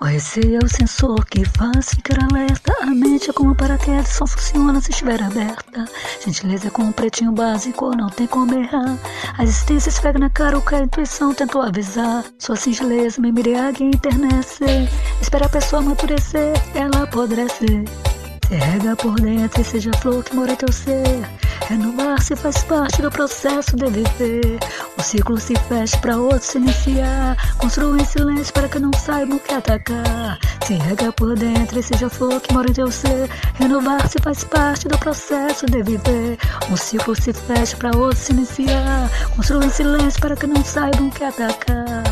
O receio é o sensor que faz ficar alerta. A mente é como paraquedas, só funciona se estiver aberta. Gentileza é como um pretinho básico, não tem como errar. A existência esfrega na cara o que a intuição tentou avisar. Sua singeleza me embriaga e internece. Espera a pessoa amadurecer, ela apodrece. Se rega por dentro e seja flor que mora teu ser. Renovar-se faz parte do processo de viver. O ciclo se fecha para outro se iniciar. Construa em silêncio para que não saibam o que atacar. Se rega por dentro e seja flor que mora em teu ser. Renovar-se faz parte do processo de viver. Um ciclo se fecha para outro se iniciar. Construa em silêncio para que não saibam o que atacar.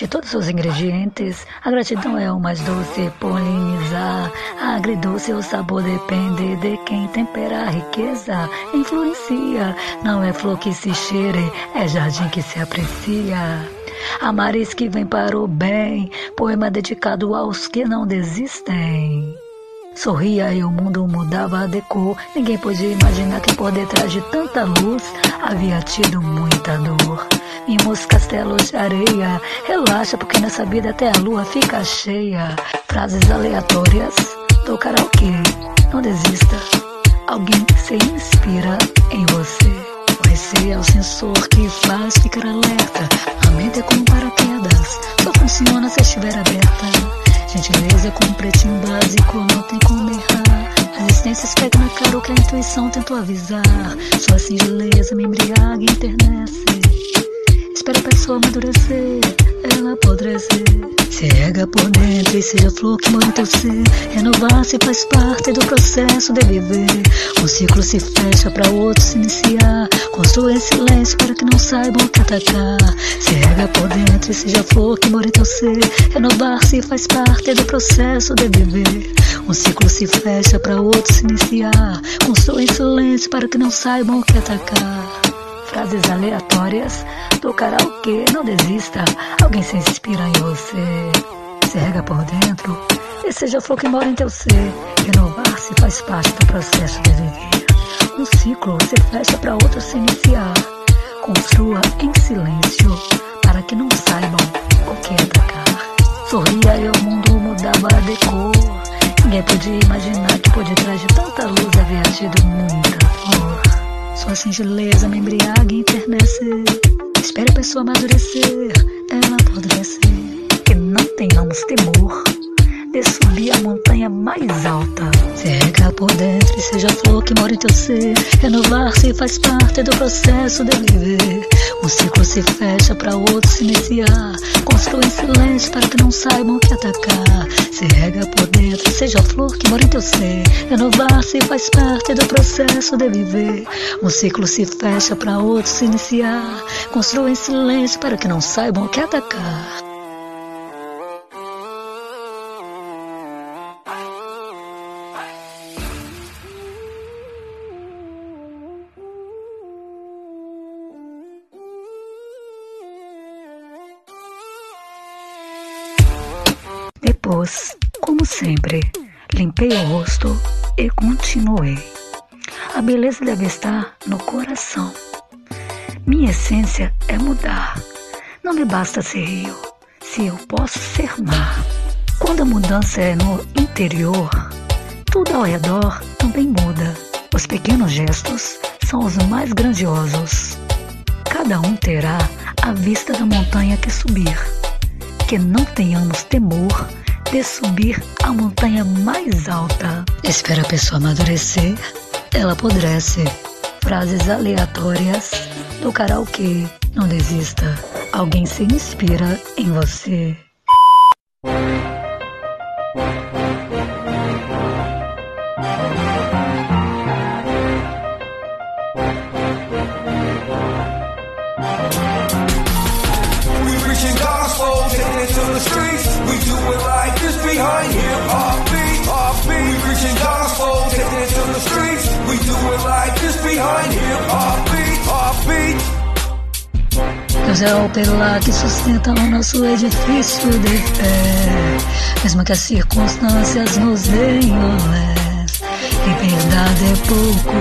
De todos os ingredientes, a gratidão é o mais doce, polinizar. Agridoce, o sabor depende de quem tempera a riqueza, influencia. Não é flor que se cheire, é jardim que se aprecia. A maris que vem para o bem, poema dedicado aos que não desistem. Sorria e o mundo mudava de cor. Ninguém podia imaginar que por detrás de tanta luz havia tido muita dor. Vimos castelos de areia. Relaxa, porque nessa vida até a lua fica cheia. Frases aleatórias do karaokê. Não desista. Alguém se inspira em você. O é o sensor que faz ficar alerta. A mente é como paraquedas. Só funciona se estiver aberta. Gentileza como um pretinho básico, não tem como errar. A existência pega na cara o que a intuição tentou avisar. Sua singeleza me embriaga e internece. Espera a pessoa amadurecer, ela apodrecer. Se rega por dentro e seja flor que mora em teu ser. Renovar-se faz parte do processo de viver. Um ciclo se fecha para outro se iniciar. Construa em silêncio para que não saibam que atacar. Se rega por dentro e seja flor que mora em teu ser. Renovar-se faz parte do processo de viver. Um ciclo se fecha para outro se iniciar. Construa em silêncio para que não saibam que atacar. Frases aleatórias do karaokê, não desista. Alguém se inspira em você. Se rega por dentro e seja a flor que mora em teu ser. Renovar-se faz parte do processo de viver. Um ciclo se fecha para outro se iniciar. Construa em silêncio para que não saibam o que atacar. Sorria e o mundo mudava de cor. Ninguém podia imaginar que por detrás de tanta luz havia tido muita dor. Sua singeleza me embriaga e internece. Espere a pessoa amadurecer, ela apodrecer. Que não tenhamos temor de subir a montanha mais alta. Se rega por dentro e seja a flor que mora em teu ser. Renovar-se faz parte do processo de viver. Um ciclo se fecha para outro se iniciar. Construa em silêncio para que não saibam o que atacar. Se rega por dentro, seja a flor que mora em teu ser. Renovar-se faz parte do processo de viver. Um ciclo se fecha para outro se iniciar. Construa em silêncio para que não saibam o que atacar. Como sempre, limpei o rosto e continuei. A beleza deve estar no coração. Minha essência é mudar. Não me basta ser rio, se eu posso ser mar. Quando a mudança é no interior, tudo ao redor também muda. Os pequenos gestos são os mais grandiosos. Cada um terá a vista da montanha que subir. Que não tenhamos temor de subir a montanha mais alta. Espera a pessoa amadurecer, ela apodrece. Frases aleatórias do karaokê. Não desista. Alguém se inspira em você. Behind hip hop beat. Hop beat. Deus é o pilar que sustenta o nosso edifício de fé. Mesmo que as circunstâncias nos deem olé. Liberdade é pouco,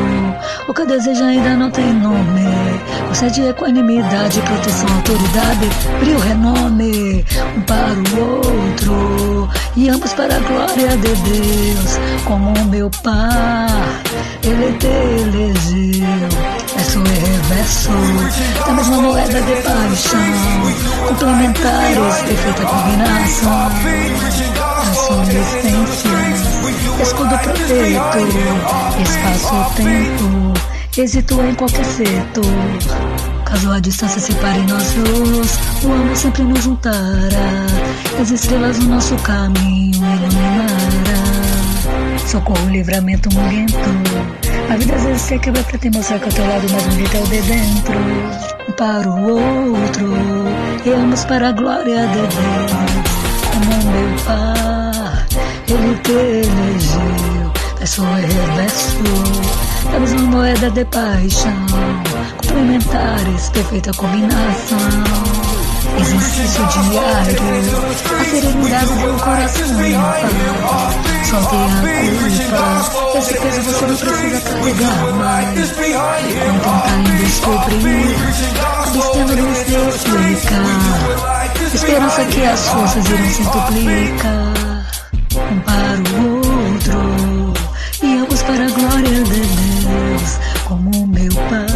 o que eu desejo ainda não tem nome. Concede equanimidade, proteção, autoridade, brilho, renome. Um para o outro, e ambos para a glória de Deus, como meu Pai, Ele te elegeu. Verso e reverso, da mesma moeda de paixão, complementares, perfeita combinação, a sua existência, escudo protetor, espaço-tempo, êxito em qualquer setor. Caso a distância separe nós dois, o amor sempre nos juntará. As estrelas no nosso caminho iluminará. Socorro, livramento, momento. A vida às vezes se quebra pra te mostrar que ao teu lado mais bonito é o de dentro. Um para o outro, e ambos para a glória de Deus. Como meu Pai, Ele elegeu. Verso e reverso, da mesma moeda de paixão complementares, perfeita combinação. Exercício diário, a serenidade do coração Solte a culpa, esse peso você não precisa carregar mais. Não tentar descobrir, abstendo de se explicar. Esperança que as forças irão se duplicar. Um para o outro, e ambos para a glória de Deus, como meu Pai.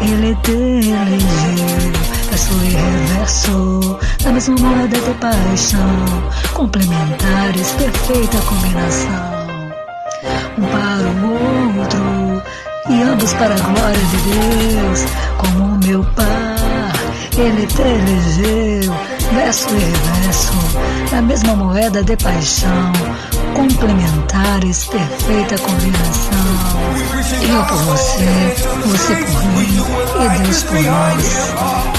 Ele te elegeu, verso e reverso, da mesma moeda de paixão, complementares, perfeita combinação. Um para o outro, e ambos para a glória de Deus, como meu Pai, Ele te elegeu, verso e reverso, da mesma moeda de paixão, complementares, perfeita combinação. Eu por você, você por mim e Deus por nós.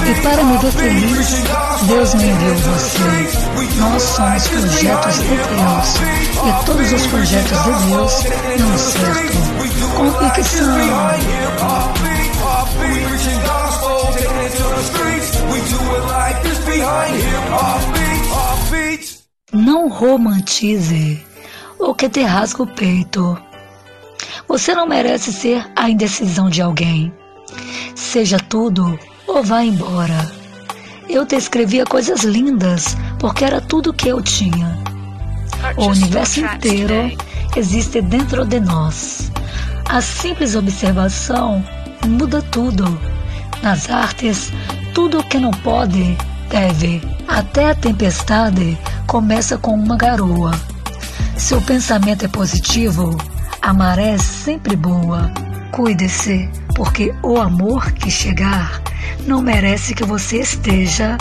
E para me ver feliz, Deus me enviou você. Nós somos projetos de Deus e todos os projetos de Deus dão certo. Convicção. Não romantize ou que te rasga o peito. Você não merece ser a indecisão de alguém. Seja tudo ou vá embora. Eu te escrevia coisas lindas porque era tudo que eu tinha. O universo inteiro existe dentro de nós. A simples observação muda tudo. Nas artes, tudo que não pode, deve. Até a tempestade começa com uma garoa. Se o pensamento é positivo, a maré é sempre boa. Cuide-se, porque o amor que chegar não merece que você esteja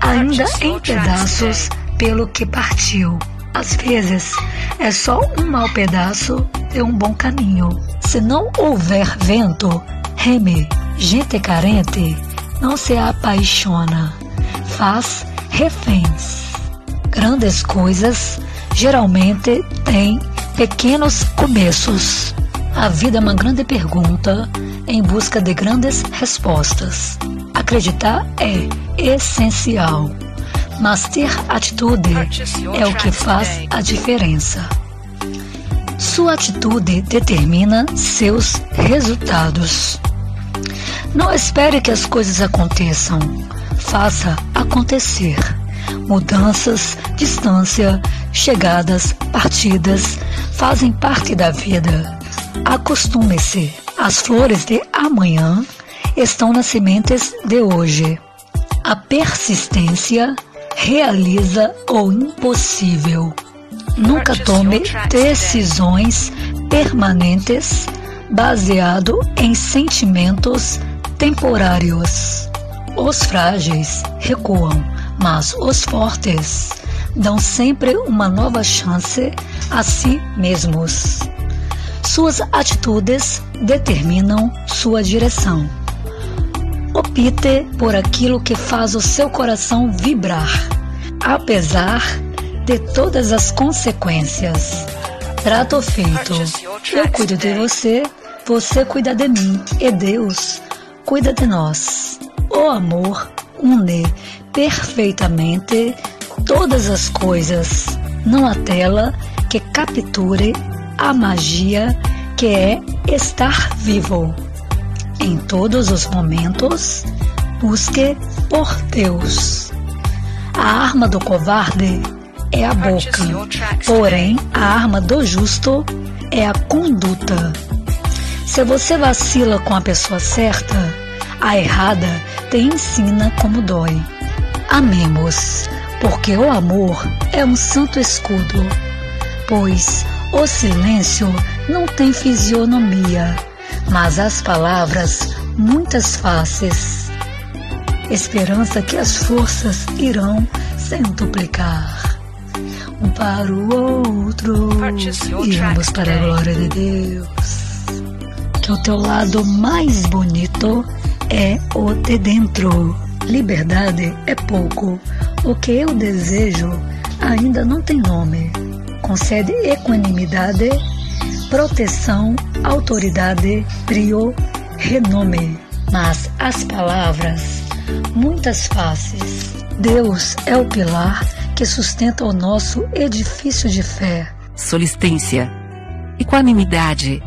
ainda em pedaços pelo que partiu. Às vezes é só um mau pedaço de um bom caminho. Se não houver vento, reme. Gente carente não se apaixona, faz reféns. Grandes coisas geralmente tem pequenos começos. A vida é uma grande pergunta em busca de grandes respostas. Acreditar é essencial, mas ter atitude é o que faz a diferença. Sua atitude determina seus resultados. Não espere que as coisas aconteçam, faça acontecer. Mudanças, distância, chegadas, partidas fazem parte da vida. Acostume-se. As flores de amanhã estão nas sementes de hoje. A persistência realiza o impossível. Nunca tome decisões permanentes baseado em sentimentos temporários. Os frágeis recuam, mas os fortes dão sempre uma nova chance a si mesmos. Suas atitudes determinam sua direção. Opte por aquilo que faz o seu coração vibrar, apesar de todas as consequências. Trato feito. Eu cuido de você, você cuida de mim e Deus cuida de nós. O amor une perfeitamente todas as coisas, não a tela que capture a magia que é estar vivo. Em todos os momentos, busque por Deus. A arma do covarde é a boca, porém a arma do justo é a conduta. Se você vacila com a pessoa certa, a errada te ensina como dói. Amemos, porque o amor é um santo escudo, pois o silêncio não tem fisionomia, mas as palavras muitas faces. Esperança que as forças irão centuplicar. Um para o outro e ambos para a glória de Deus. Que o teu lado mais bonito é o de dentro. Liberdade é pouco. O que eu desejo ainda não tem nome. Concede equanimidade, proteção, autoridade, brio, renome. Mas as palavras, muitas faces. Deus é o pilar que sustenta o nosso edifício de fé. Solistência, equanimidade,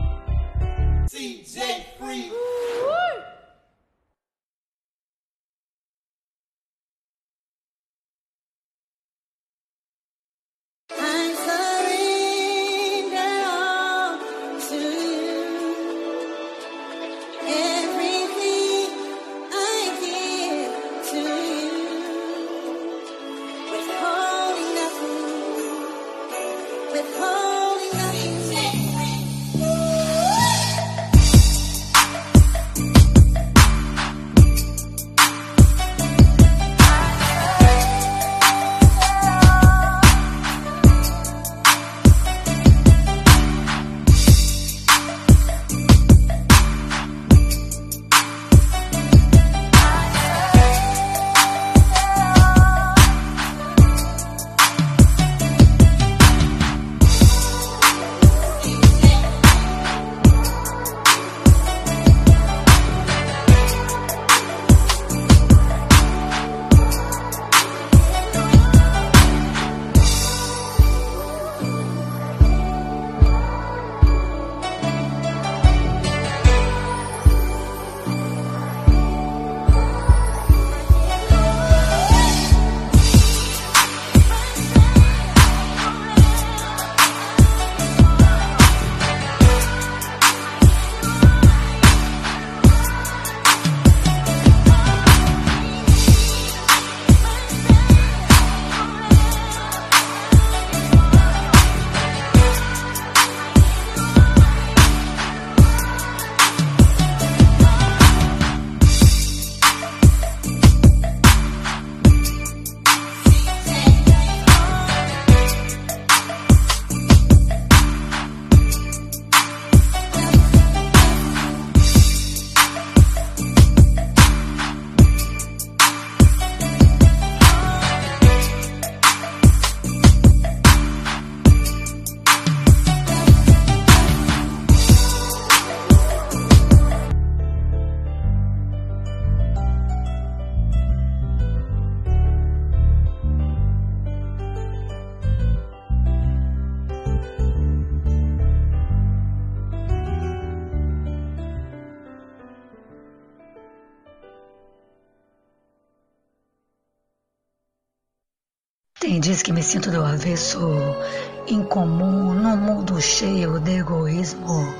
egoísmo.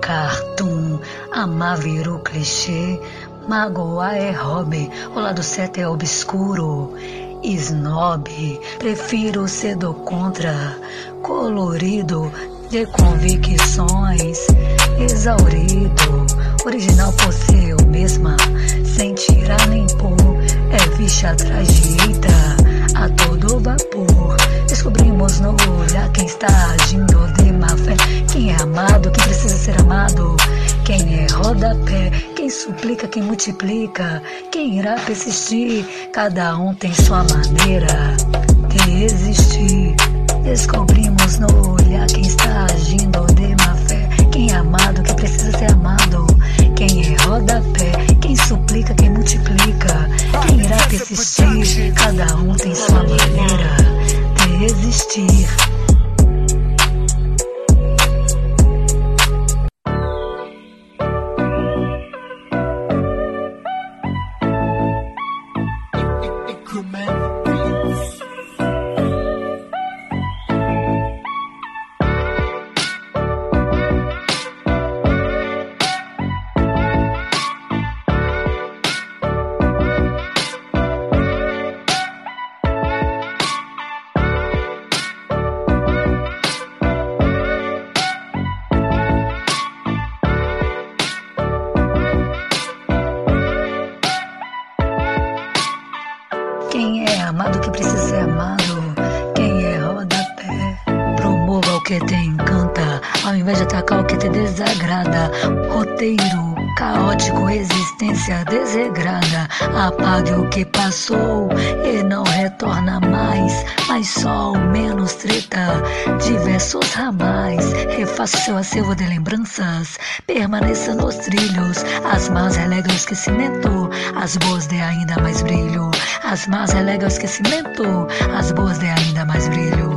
Cartoon, amar virou clichê, magoar é hobby, o lado certo é obscuro. Snob, prefiro ser do contra, colorido de convicções, exaurido, original por ser eu mesma, sem tirar nem pôr, é vixa atrás a todo vapor. Descobrimos no olhar quem está agindo de má fé. Quem é amado, quem precisa ser amado. Quem é rodapé, quem suplica, quem multiplica. Quem irá persistir, cada um tem sua maneira de existir. Descobrimos no olhar quem está agindo de má fé. Quem é amado, quem precisa ser amado. Quem é rodapé, suplica, quem multiplica. Quem irá persistir, cada um tem sua maneira de existir. Seu acervo de lembranças, permaneça nos trilhos. As más relega o esquecimento, as boas dê ainda mais brilho. As más relega o esquecimento, as boas dê ainda mais brilho.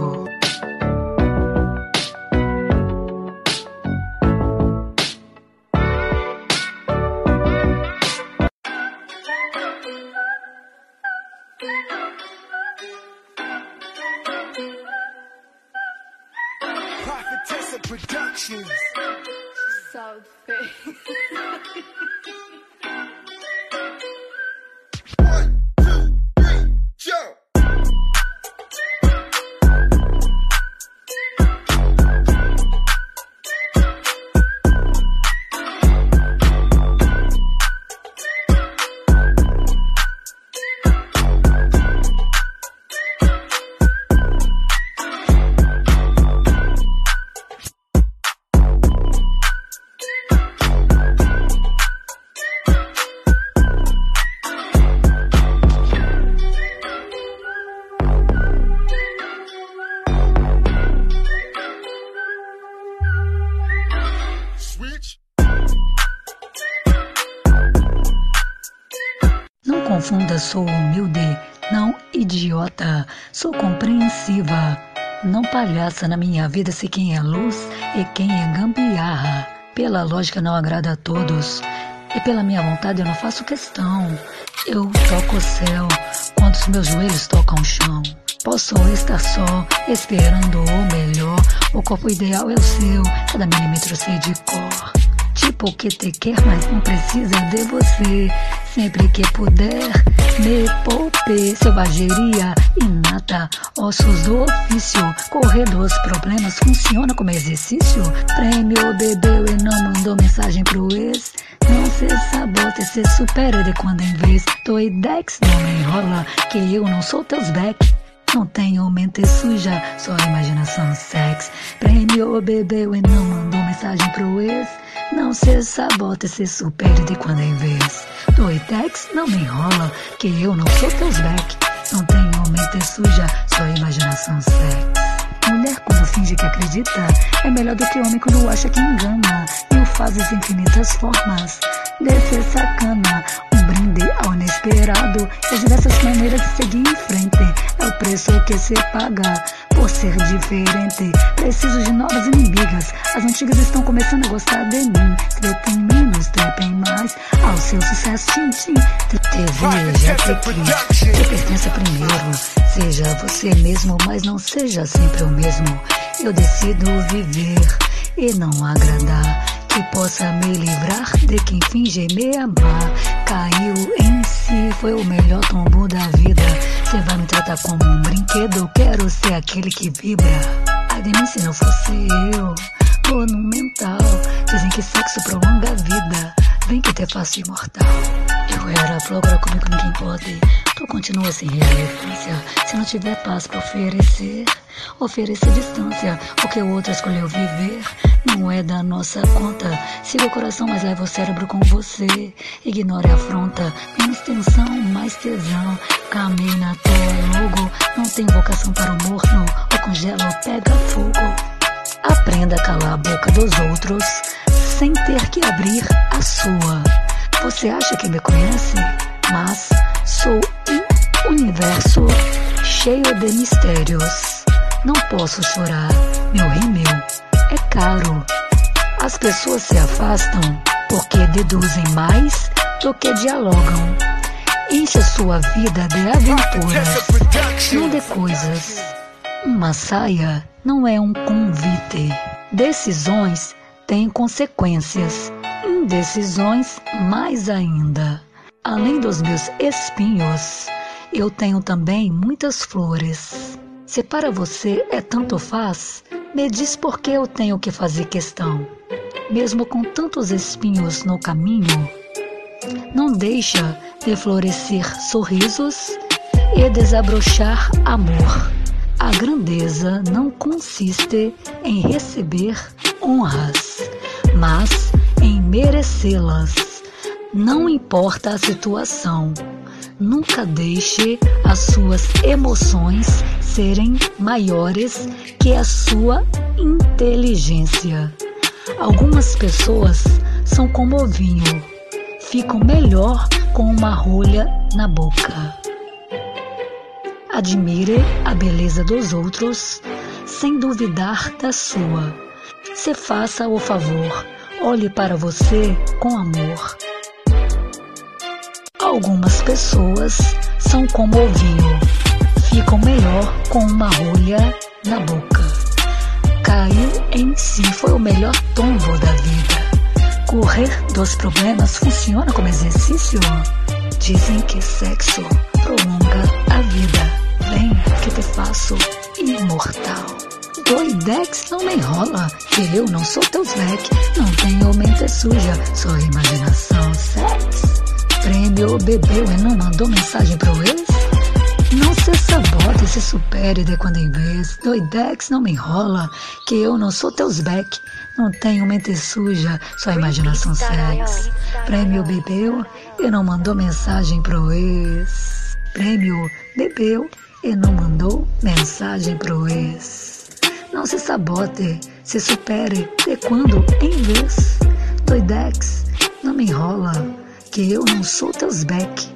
Palhaça na minha vida se quem é luz e quem é gambiarra. Pela lógica não agrada a todos. E pela minha vontade eu não faço questão. Eu toco o céu quando os meus joelhos tocam o chão. Posso estar só, esperando o melhor. O corpo ideal é o seu, cada milímetro sei de cor. Tipo que te quer, mas não precisa de você. Sempre que puder, me poupe. Selvageria inata, ossos do ofício. Correr dos problemas funciona como exercício. Prêmio bebeu e não mandou mensagem pro ex. Não se sabota, se supera de quando em vez. Doidex, não me enrola, que eu não sou teus back. Não tenho mente suja, só imaginação sex. Prêmio bebeu e não mandou mensagem pro ex. Não se sabota, se supere de quando em vez. Doitex, não me enrola, que eu não sou teus back. Não tenho mente suja, só imaginação sex. Mulher quando finge que acredita é melhor do que homem quando acha que engana. E o fazes infinitas formas de ser sacana. Ao inesperado e as diversas maneiras de seguir em frente. É o preço que se paga por ser diferente. Preciso de novas inimigas. As antigas estão começando a gostar de mim. Trepem menos, trepem mais. Ao seu sucesso, te crie. Te pertença primeiro. Seja você mesmo, mas não seja sempre o mesmo. Eu decido viver e não agradar. Que possa me livrar de quem finge me amar. Caiu em si, foi o melhor tombo da vida. Você vai me tratar como um brinquedo, quero ser aquele que vibra. Ai de mim se não fosse eu, monumental. Dizem que sexo prolonga a vida, vem que te faço imortal. Eu era agora comigo ninguém pode. Tu continua sem relevância. Se não tiver paz pra oferecer, oferecer distância. O que o outro escolheu viver não é da nossa conta. Siga o coração, mas leva o cérebro com você. Ignore a afronta. Menos tensão, mais tesão. Camei na tua logo. Não tem vocação para o morno. Ou congela ou pega fogo. Aprenda a calar a boca dos outros sem ter que abrir a sua. Você acha que me conhece? Mas sou um universo cheio de mistérios. Não posso chorar, meu rímel é caro. As pessoas se afastam porque deduzem mais do que dialogam. Enche sua vida de aventuras, não de coisas. Uma saia não é um convite. Decisões têm consequências. Indecisões, mais ainda. Além dos meus espinhos, eu tenho também muitas flores. Se para você é tanto faz, me diz por que eu tenho que fazer questão. Mesmo com tantos espinhos no caminho, não deixa de florescer sorrisos e desabrochar amor. A grandeza não consiste em receber honras, mas em merecê-las. Não importa a situação, nunca deixe as suas emoções serem maiores que a sua inteligência. Algumas pessoas são como o vinho, ficam melhor com uma rolha na boca. Admire a beleza dos outros sem duvidar da sua. Se faça o favor, olhe para você com amor. Algumas pessoas são como o vinho, ficam melhor com uma rolha na boca. Cair em si foi o melhor tombo da vida. Correr dos problemas funciona como exercício. Dizem que sexo prolonga a vida. Vem que te faço imortal. Doidex não me enrola, que eu não sou teu Zek. Não tenho mente suja, só imaginação, sex. Prêmio bebeu e não mandou mensagem pro ex? Não se sabote, se supere de quando em vez. Doidex não me enrola, que eu não sou teus back. Não tenho mente suja, só imaginação sex. Prêmio bebeu e não mandou mensagem pro ex. Prêmio bebeu e não mandou mensagem pro ex. Não se sabote, se supere de quando em vez. Doidex, não me enrola, que eu não sou teus back.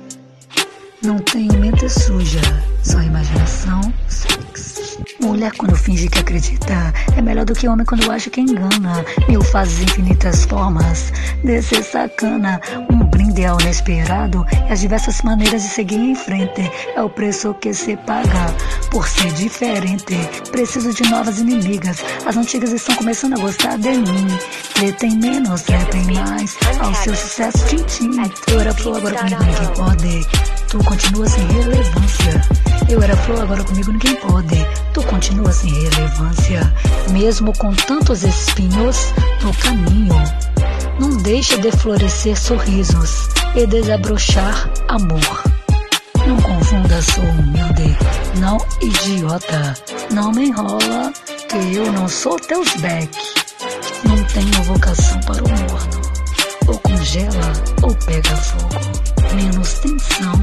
Não tenho mente suja, só imaginação, sex. Mulher quando finge que acredita é melhor do que homem quando acha que engana. Mil fases infinitas formas de ser sacana. Um brinde ao inesperado e as diversas maneiras de seguir em frente. É o preço que se paga por ser diferente. Preciso de novas inimigas. As antigas estão começando a gostar de mim. Tretem menos, tretem mais. Ao seu sucesso, tchim Eu era flor, agora comigo ninguém pode. Tu continua sem relevância. Eu era flor, agora comigo ninguém pode. Tu continua sem relevância. Mesmo com tantos espinhos no caminho. Não deixe de florescer sorrisos e desabrochar amor. Não confunda, sou humilde, não idiota. Não me enrola, que eu não sou teus back. Não tenho vocação para o morno. Ou congela ou pega fogo. Menos tensão,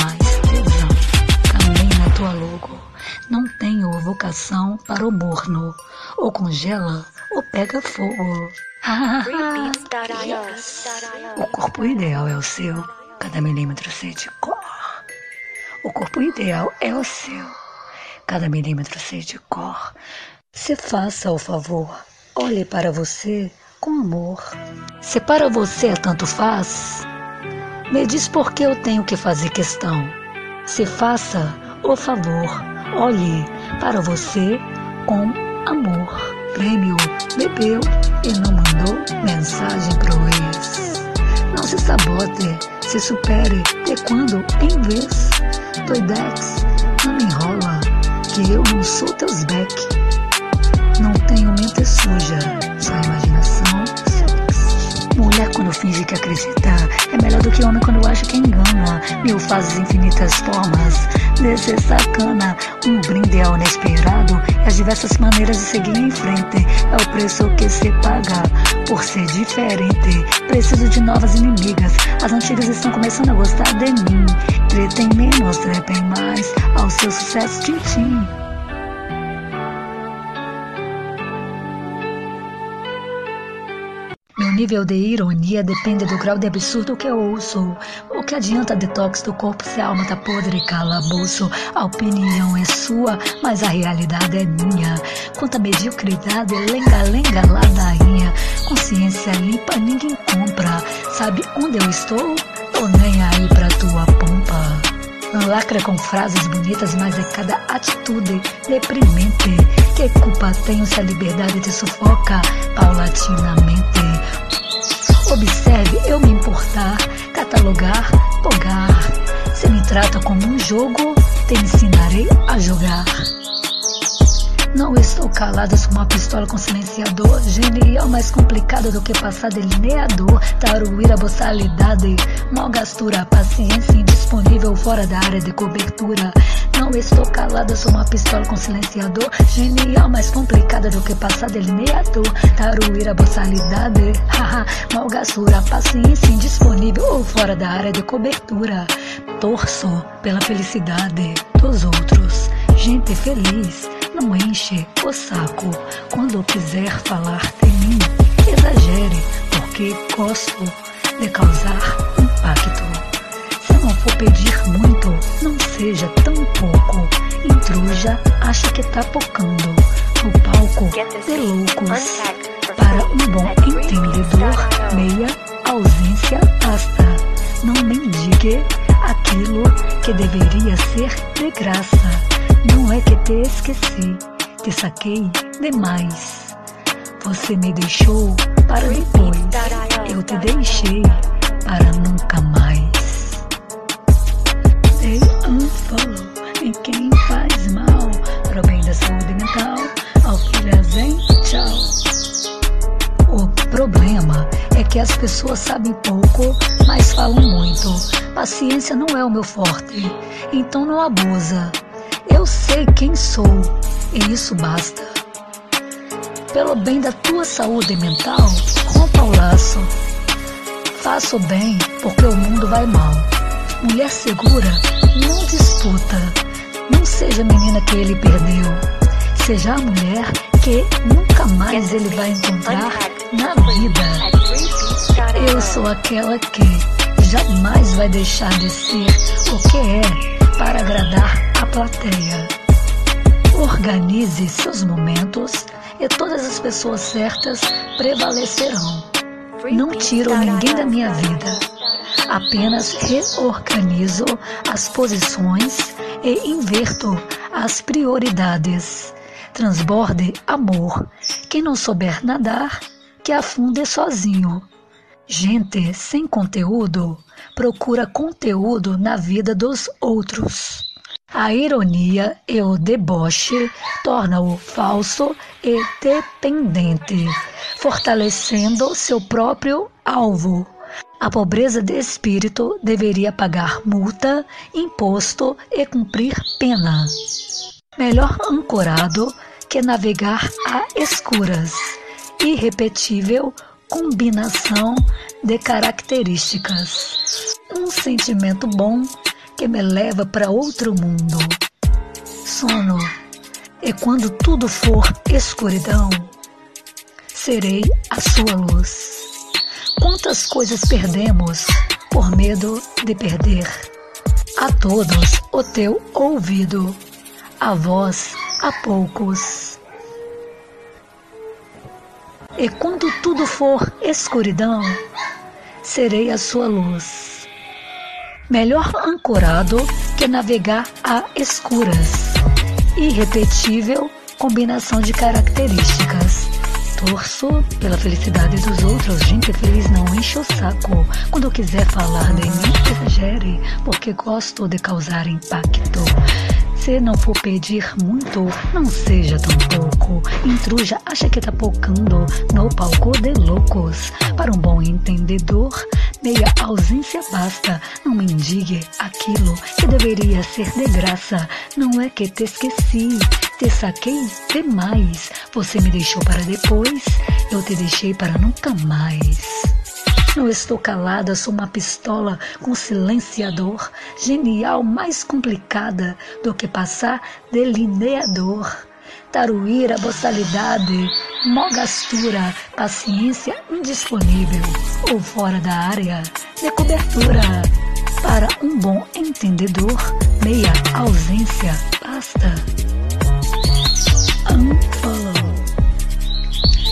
mais tesão. Caminhe na tua logo. Não tenho vocação para o morno. Ou congela ou pega fogo. O corpo ideal é o seu. Cada milímetro sente cor. O corpo ideal é o seu. Cada milímetro sente cor. Se faça o favor. Olhe para você com amor. Se para você é tanto faz, me diz por que eu tenho que fazer questão. Se faça o favor. Olhe para você com amor. Prêmio bebeu e não mandou mensagem pro ex. Não se sabote, se supere de quando em vez. Doidex, não me enrola, que eu não sou teus back. Não tenho mente suja, sex. Mulher quando finge que acredita é melhor do que homem quando acha que engana. Mil fases infinitas formas de ser sacana. Um brinde ao inesperado e as diversas maneiras de seguir em frente. É o preço que se paga por ser diferente. Preciso de novas inimigas. As antigas estão começando a gostar de mim. Tretem menos, trepem mais. Ao seu sucesso, tchim-tchim. Nível de ironia depende do grau de absurdo que eu ouço. O que adianta detox do corpo se a alma tá podre e calabouço? A opinião é sua, mas a realidade é minha. Quanta mediocridade, lenga-lenga, ladainha. Consciência limpa, ninguém compra. Sabe onde eu estou? Tô nem aí pra tua pompa. Lacra com frases bonitas, mas é cada atitude deprimente. Que culpa tenho se a liberdade te sufoca paulatinamente? Observe eu me importar, catalogar, togar. Se me trata como um jogo, te ensinarei a jogar. Não estou calada, sou uma pistola com silenciador. Genial, mais complicada do que passar delineador. Taruíra, boçalidade, mal gastura, paciência indisponível fora da área de cobertura. Não estou calada, sou uma pistola com silenciador. Genial, mais complicada do que passar delineador. Taruíra, boçalidade, haha, mal gastura, paciência indisponível ou fora da área de cobertura. Torço pela felicidade dos outros. Gente feliz não enche o saco. Quando quiser falar de mim, exagere, porque gosto de causar impacto. Não for pedir muito, não seja tão pouco. Intruja, acha que tá pocando no palco de loucos. Para um bom entendedor, meia ausência basta. Não mendigue aquilo que deveria ser de graça. Não é que te esqueci, te saquei demais. Você me deixou para depois, eu te deixei para nunca mais. Em quem faz mal, para o bem da saúde mental. Ao vem, tchau. O problema é que as pessoas sabem pouco, mas falam muito. Paciência não é o meu forte, então não abusa. Eu sei quem sou e isso basta. Pelo bem da tua saúde mental, rompa o laço. Faça o bem porque o mundo vai mal. Mulher segura, não disputa. Não seja a menina que ele perdeu. Seja a mulher que nunca mais ele vai encontrar na vida. Eu sou aquela que jamais vai deixar de ser o que é para agradar a plateia. Organize seus momentos e todas as pessoas certas prevalecerão. Não tiro ninguém da minha vida. Apenas reorganizo as posições e inverto as prioridades. Transborde amor. Quem não souber nadar, que afunde sozinho. Gente sem conteúdo procura conteúdo na vida dos outros. A ironia e o deboche tornam-o falso e dependente, fortalecendo seu próprio alvo. A pobreza de espírito deveria pagar multa, imposto e cumprir pena. Melhor ancorado que navegar a escuras. Irrepetível combinação de características. Um sentimento bom que me leva para outro mundo. Sono é quando tudo for escuridão, serei a sua luz. Quantas coisas perdemos por medo de perder? A todos o teu ouvido, a voz a poucos. E quando tudo for escuridão, serei a sua luz melhor ancorado que navegar a escuras. Irrepetível combinação de características. Torço pela felicidade dos outros. Gente feliz não enche o saco. Quando quiser falar de mim, exagere, porque gosto de causar impacto. Se não for pedir muito, não seja tão pouco. Intruja, acha que tá pocando no palco de loucos. Para um bom entendedor, meia ausência basta. Não mendigue aquilo que deveria ser de graça. Não é que te esqueci, te saquei demais. Você me deixou para depois, eu te deixei para nunca mais. Não estou calada, sou uma pistola com silenciador, genial, mais complicada do que passar delineador. Taruíra, boçalidade, mogastura, paciência indisponível ou fora da área de cobertura. Para um bom entendedor, meia ausência basta. Unfollow.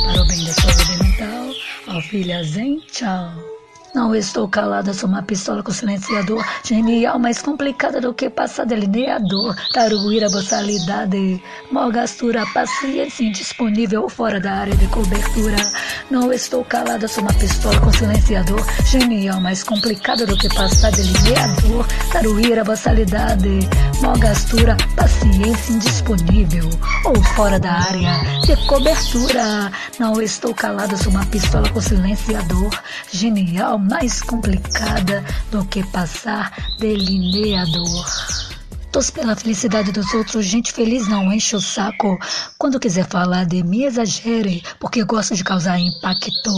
Para o bem da saúde mental, ó filha Zen, tchau. Não estou calada, sou uma pistola com silenciador. Genial, mais complicada do que passar delineador. Taruíra, boçalidade. Malgastura, paciência indisponível fora da área de cobertura. Não estou calada, sou uma pistola com silenciador. Genial, mais complicada do que passar delineador. Taruíra, boçalidade. Malgastura, paciência indisponível ou fora da área de cobertura. Não estou calada, sou uma pistola com silenciador. Genial, mais complicada do que passar delineador. Torço pela felicidade dos outros, gente feliz não enche o saco. Quando quiser falar de mim, exagere, porque gosto de causar impacto.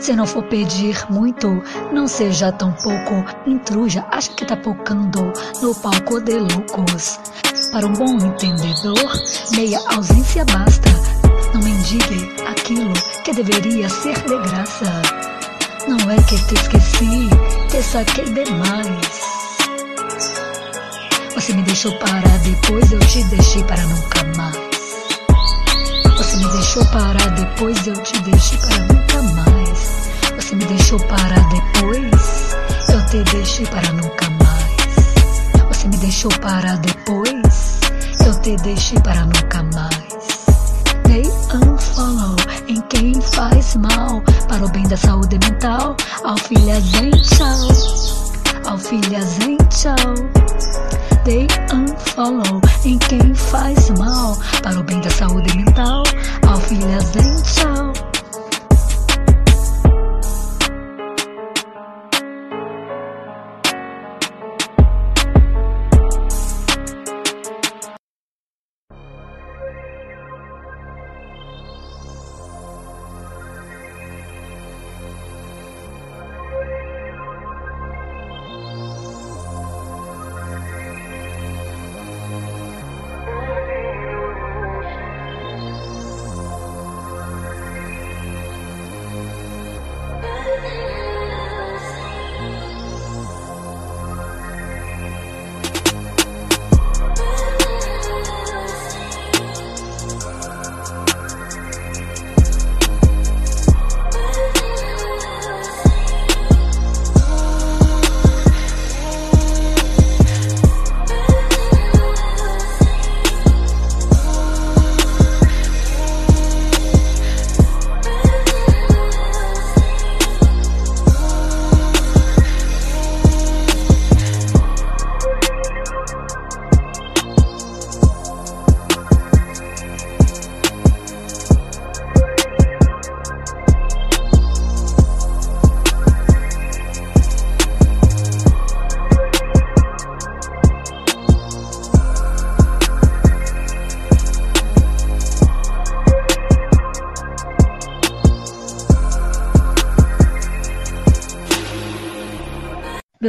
Se não for pedir muito, não seja tão pouco. Intruja, acha que tá pocando no palco de loucos. Para um bom entendedor, meia ausência basta. Não mendigue aquilo que deveria ser de graça. Não é que te esqueci, te saquei demais. Você me deixou parar, depois eu te deixei para nunca mais. Você me deixou parar, depois eu te deixei para nunca mais. Você me deixou parar, depois eu te deixei para nunca mais. Você me deixou parar, depois eu te deixei para nunca mais. Unfollow em quem faz mal para o bem da saúde mental. Ao filhas em tchau, ao filhas em tchau. Dei unfollow em quem faz mal para o bem da saúde mental. Ao em tchau.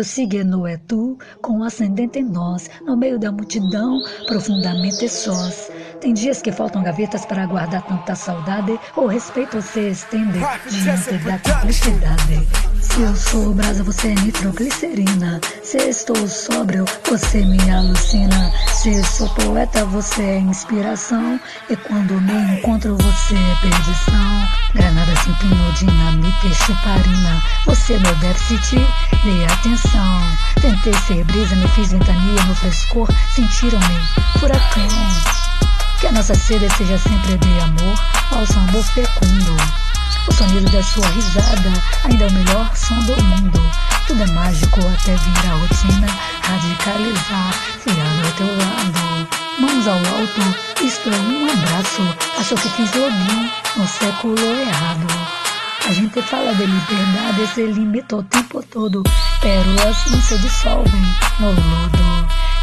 Signo é tu, com o ascendente em nós, no meio da multidão, profundamente sós. Tem dias que faltam gavetas para guardar tanta saudade, o respeito se estende diante da cumplicidade. Se eu sou brasa, você é nitroglicerina. Se estou sóbrio, você me alucina. Se sou poeta, você é inspiração. E quando me encontro, você é perdição. Granada sem pino, dinamite, chuparina. Você é meu déficit, dê atenção. Tentei ser brisa, me fiz ventania no frescor. Sentiram-me furacão. Que a nossa sede seja sempre de amor, ao amor fecundo. O sonido da sua risada ainda é o melhor som do mundo. Tudo é mágico até vir a rotina, radicalizar, fiar ao teu lado. Mãos ao alto, isto é um abraço. Achou que fiz login no século errado. A gente fala de liberdade, se limita o tempo todo. Pérolas não se dissolvem no lodo.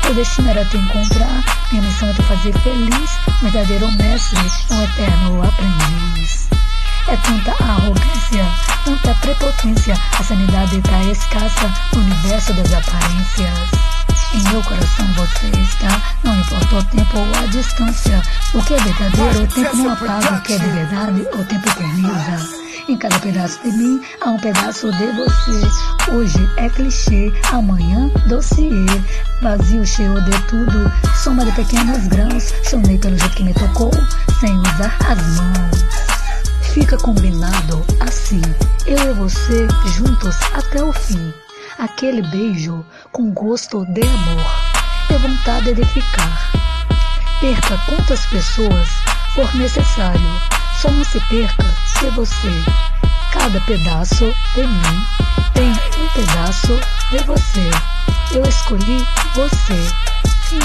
Meu destino era te encontrar, minha missão é te fazer feliz. Verdadeiro mestre, um eterno aprendiz. É tanta arrogância, tanta prepotência, a sanidade tá escassa no universo das aparências. Em meu coração você está, não importa o tempo ou a distância. O que é verdadeiro, o tempo não apaga. O que é de verdade, o tempo eterniza. Em cada pedaço de mim há um pedaço de você. Hoje é clichê, amanhã dossiê. Vazio, cheio de tudo, soma de pequenos grãos. Sonhei pelo jeito que me tocou, sem usar as mãos. Fica combinado assim, eu e você juntos até o fim. Aquele beijo com gosto de amor e vontade de ficar. Perca quantas pessoas for necessário, só não se perca de você. Cada pedaço de mim tem um pedaço de você. Eu escolhi você. Sim.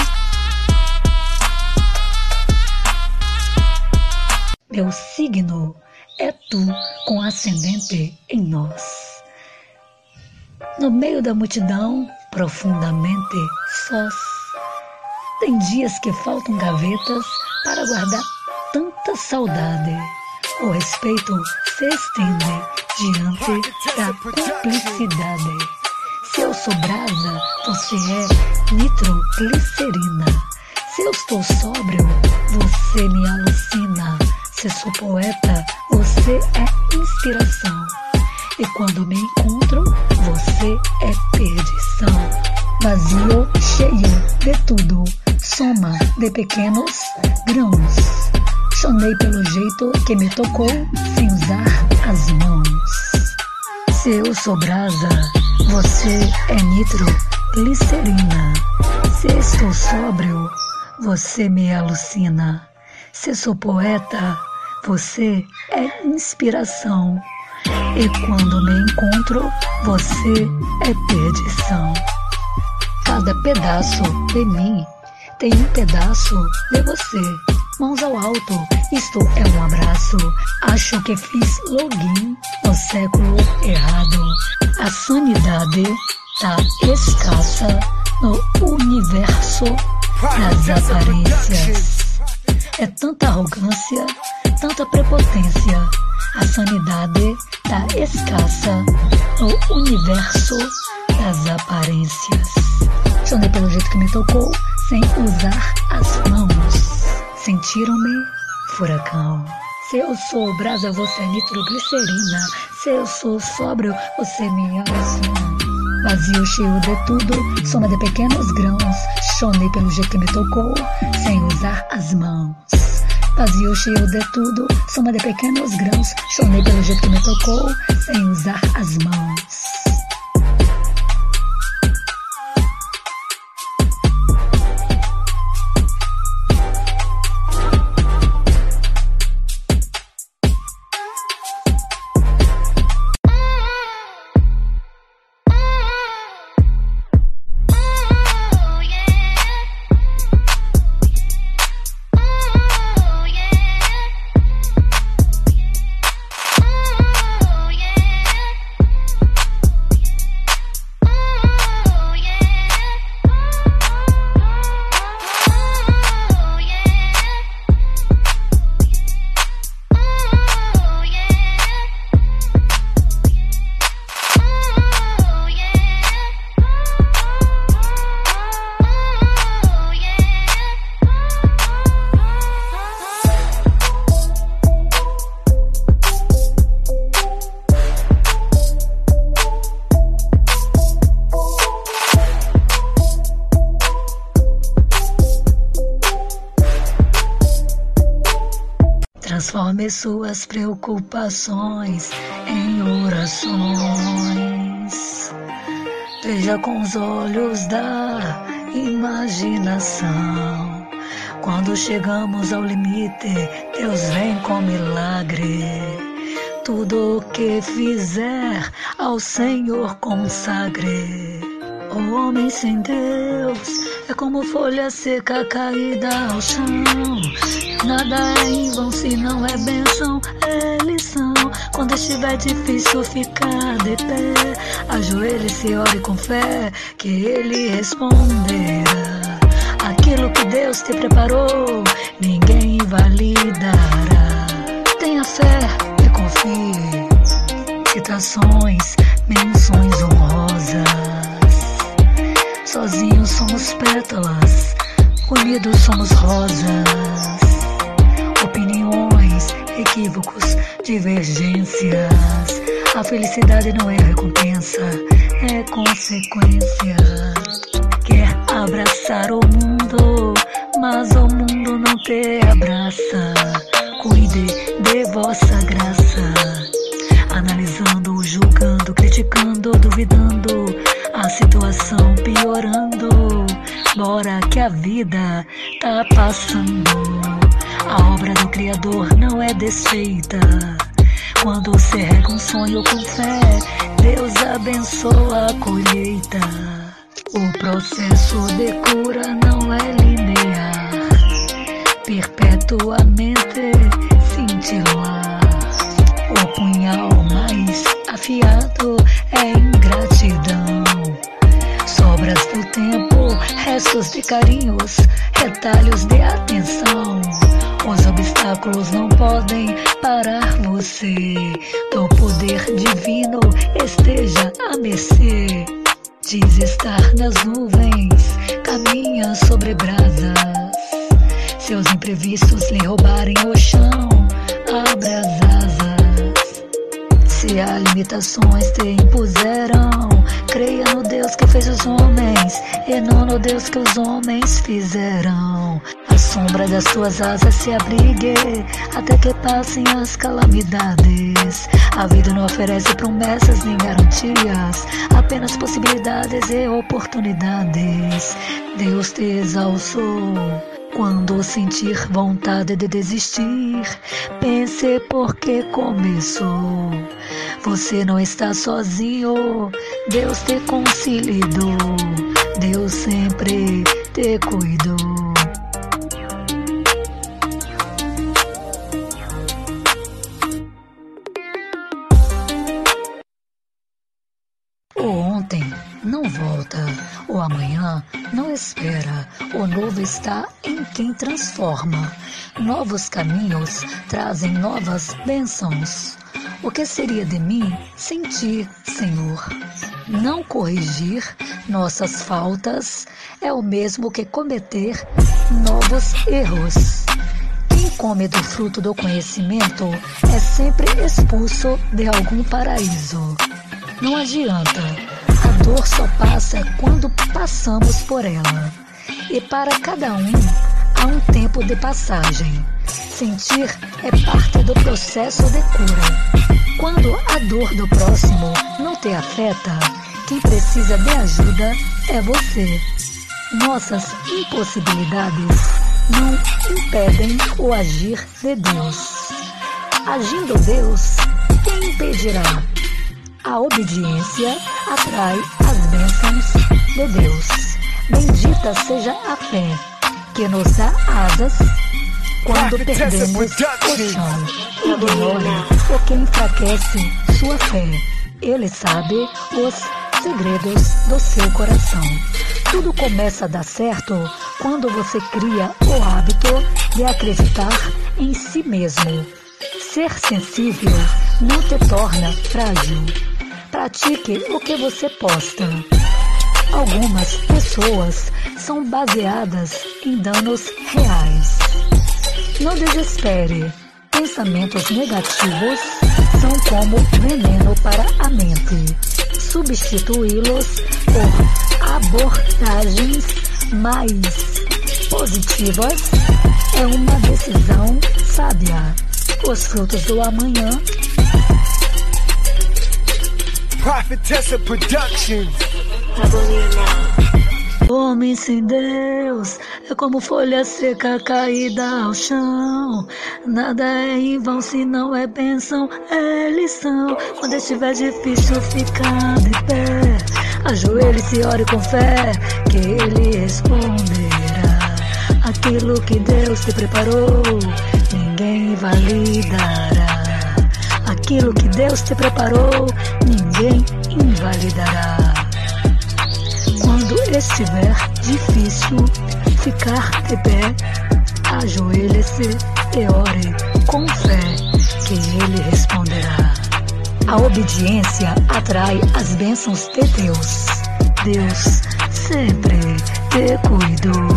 Meu signo é tu com ascendente em nós. No meio da multidão, profundamente sós. Tem dias que faltam gavetas para guardar tanta saudade. O respeito se estende diante da cumplicidade. Se eu sou brasa, você é nitroglicerina. Se eu estou sóbrio, você me alucina. Se sou poeta, você é inspiração. E quando me encontro, você é perdição. Vazio, cheio de tudo, soma de pequenos grãos. Chonei pelo jeito que me tocou, sem usar as mãos. Se eu sou brasa, você é nitroglicerina. Se estou sóbrio, você me alucina. Se sou poeta, você é inspiração. E quando me encontro, você é perdição. Cada pedaço de mim tem um pedaço de você. Mãos ao alto, isto é um abraço. Acho que fiz login no século errado. A sanidade tá escassa no universo das aparências. É tanta arrogância, tanta prepotência. A sanidade tá escassa no universo das aparências. Chorei pelo jeito que me tocou, sem usar as mãos. Sentiram-me furacão. Se eu sou brasa, você é nitroglicerina. Se eu sou sóbrio, você me alucina. Vazio cheio de tudo, soma de pequenos grãos. Chonei pelo jeito que me tocou, sem usar as mãos. Vazio cheio de tudo, soma de pequenos grãos. Chonei pelo jeito que me tocou, sem usar as mãos. Suas preocupações em orações. Veja com os olhos da imaginação. Quando chegamos ao limite, Deus vem com milagre. Tudo o que fizer ao Senhor consagre. O homem sem Deus é como folha seca caída ao chão. Nada é em vão se não é benção, é lição. Quando estiver difícil ficar de pé, ajoelhe-se, ore com fé, que Ele responderá. Aquilo que Deus te preparou, ninguém invalidará. Tenha fé e confie. Citações, menções honrosas. Sozinhos somos pétalas, unidos somos rosas. Opiniões, equívocos, divergências. A felicidade não é recompensa, é consequência. Quer abraçar o mundo, mas o mundo não te abraça. Cuide de vossa graça. Analisando, julgando, criticando, duvidando, a situação piorando. Bora que a vida tá passando. A obra do Criador não é desfeita. Quando você rega um sonho com fé, Deus abençoa a colheita. O processo de cura não é linear, perpetuamente cintilar. O punhal mais afiado é ingratidão. Sobras do tempo, restos de carinhos, retalhos de atenção. Os obstáculos não podem parar você. Do poder divino esteja a mercê. Diz estar nas nuvens, caminha sobre brasas. Seus imprevistos lhe roubarem o chão, abra as asas. Se há limitações te impuseram, creia no Deus que fez os homens e não no Deus que os homens fizeram. A sombra das tuas asas se abrigue até que passem as calamidades. A vida não oferece promessas nem garantias, apenas possibilidades e oportunidades. Deus te exalçou. Quando sentir vontade de desistir, pense porque começou. Você não está sozinho, Deus te conciliou, Deus sempre te cuidou. O ontem não volta, o amanhã não espera, o novo está quem transforma. Novos caminhos trazem novas bênçãos. O que seria de mim sem ti, Senhor? Não corrigir nossas faltas é o mesmo que cometer novos erros. Quem come do fruto do conhecimento é sempre expulso de algum paraíso. Não adianta, a dor só passa quando passamos por ela. E para cada um há um tempo de passagem. Sentir é parte do processo de cura. Quando a dor do próximo não te afeta, quem precisa de ajuda é você. Nossas impossibilidades não impedem o agir de Deus. Agindo Deus, quem impedirá? A obediência atrai as bênçãos de Deus. Bendita seja a fé que nos dá asas quando perdemos o chão. Ignore o que enfraquece sua fé. Ele sabe os segredos do seu coração. Tudo começa a dar certo quando você cria o hábito de acreditar em si mesmo. Ser sensível não te torna frágil. Pratique o que você posta. Algumas pessoas são baseadas em danos reais. Não desespere. Pensamentos negativos são como veneno para a mente. Substituí-los por abordagens mais positivas é uma decisão sábia. Os frutos do amanhã Prophetessa Productions. Homem sem Deus é como folha seca caída ao chão. Nada é em vão se não é bênção, é lição. Quando estiver difícil ficar de pé, ajoelhe-se e ore com fé, que Ele responderá. Aquilo que Deus te preparou, ninguém invalidará. Aquilo que Deus te preparou, ninguém invalidará. Quando estiver difícil ficar de pé, ajoelhe-se e ore com fé, que Ele responderá. A obediência atrai as bênçãos de Deus. Deus sempre te cuidou.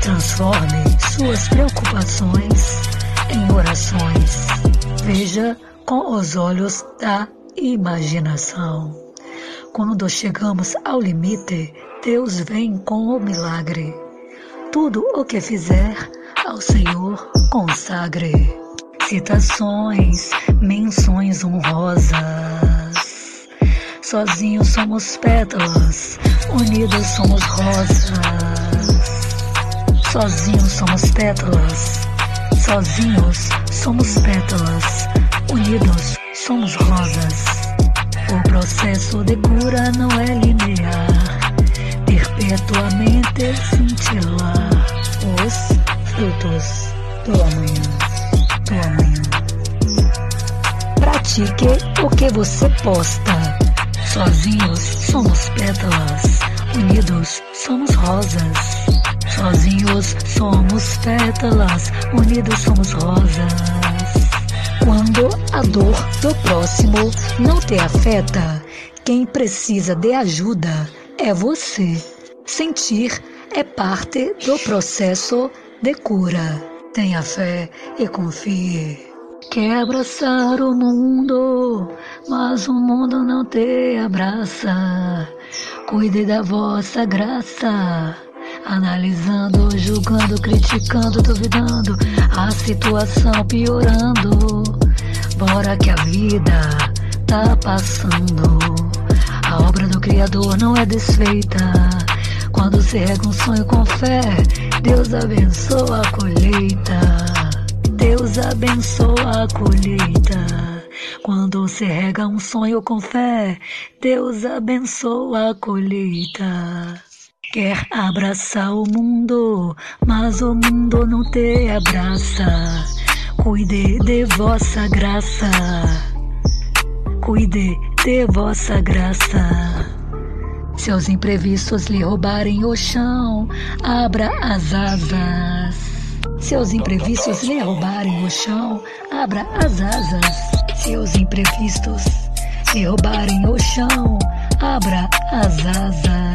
Transforme suas preocupações em orações. Veja com os olhos da imaginação. Quando chegamos ao limite, Deus vem com o milagre. Tudo o que fizer, ao Senhor consagre. citações, menções honrosas. Sozinhos somos pétalas, unidos somos rosas. Sozinhos somos pétalas, sozinhos somos pétalas, unidos somos rosas. O processo de cura não é linear, perpetuamente cintilar os frutos do amanhã, do amanhã. Pratique o que você posta. Sozinhos somos pétalas, unidos somos rosas. Sozinhos somos pétalas, unidos somos rosas. Quando a dor do próximo não te afeta, quem precisa de ajuda é você. Sentir é parte do processo de cura. Tenha fé e confie. Quer abraçar o mundo, mas o mundo não te abraça. Cuide da vossa graça. Analisando, julgando, criticando, duvidando, a situação piorando. Bora que a vida tá passando. A obra do Criador não é desfeita. Quando se rega um sonho com fé, Deus abençoa a colheita. Deus abençoa a colheita. Quando se rega um sonho com fé, Deus abençoa a colheita. Quer abraçar o mundo, mas o mundo não te abraça. Cuide de vossa graça. Cuide de vossa graça. Se os imprevistos lhe roubarem o chão, abra as asas. Se os imprevistos lhe roubarem o chão, abra as asas. Se os imprevistos lhe roubarem o chão, abra as asas.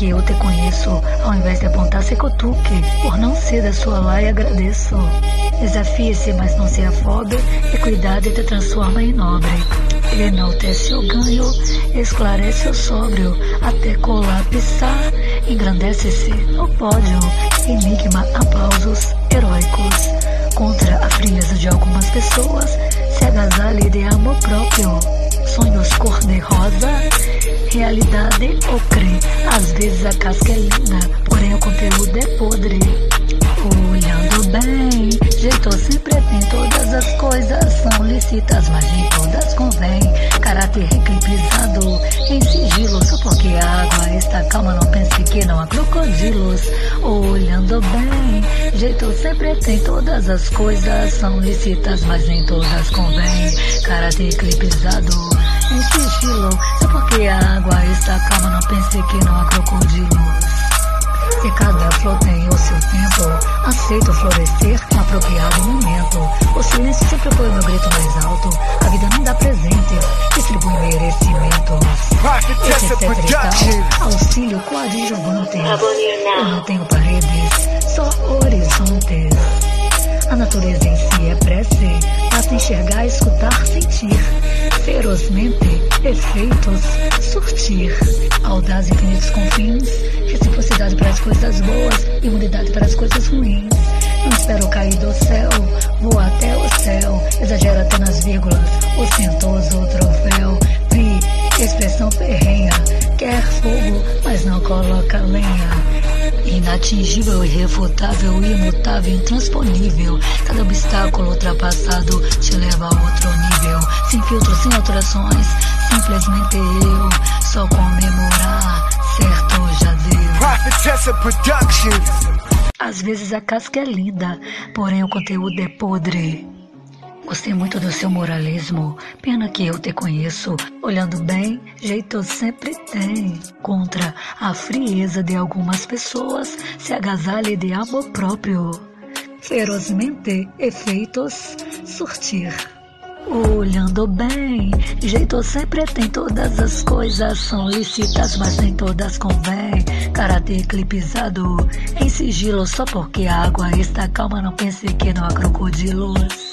Que eu te conheço. Ao invés de apontar, se cutuque. Por não ser da sua laia, agradeço. Desafie-se, mas não se afobe. E cuidado te transforma em nobre. Enaltece o ganho, esclarece o sóbrio. Até colapsar, engrandece-se no pódio. Enigma, aplausos heróicos. Contra a frieza de algumas pessoas, se agasalhe de amor próprio. Sonhos cor-de-rosa, realidade ocre. Às vezes a casca é linda, porém o conteúdo é podre. Olhando bem, jeito sempre tem todas as coisas são lícitas, mas nem todas convém. Caráter eclipsado em sigilo, só porque a água está calma, não pense que não há crocodilos. Olhando bem, jeito sempre tem todas as coisas são lícitas, mas nem todas convém. Caráter eclipsado em sigilo, só porque a água está calma, não pense que não há crocodilos. Se cada flor tem o seu tempo, aceito florescer no apropriado momento. O silêncio sempre foi o meu grito mais alto. A vida não dá presente, distribui merecimentos. Esse e tal, auxílio coadjuvantes. Eu não tenho paredes, só horizontes. A natureza em si é prece, basta enxergar, escutar, sentir. Ferozmente, efeitos, surtir. Audaz infinitos confins, reciprocidade para as coisas boas, imunidade para as coisas ruins. Não espero cair do céu, vou até o céu, exagero até nas vírgulas, ostentoso troféu. Vi, expressão ferrenha, quer fogo, mas não coloca lenha. Inatingível, irrefutável, imutável, intransponível. Cada obstáculo ultrapassado te leva a outro nível. Sem filtro, sem alterações, simplesmente eu. Só comemorar, certo já deu. Às vezes a casca é linda, porém o conteúdo é podre. Gostei muito do seu moralismo. Pena que eu te conheço. Olhando bem, jeito sempre tem. Contra a frieza de algumas pessoas, se agasalhe de amor próprio. Ferozmente, efeitos, surtir. Olhando bem, jeito sempre tem todas as coisas são lícitas, mas nem todas convém. Caráter eclipsado em sigilo, só porque a água está calma, não pense que não há crocodilos.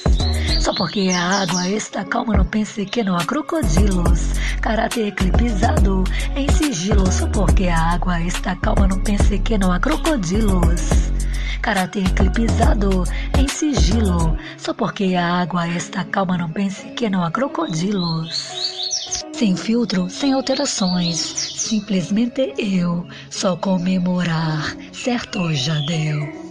Só porque a água está calma, não pense que não há crocodilos. Caráter eclipsado em sigilo, só porque a água está calma, não pense que não há crocodilos. Caráter eclipsado em sigilo, só porque a água está calma, não pense que não há crocodilos. Sem filtro, sem alterações, simplesmente eu, só comemorar, certo já deu.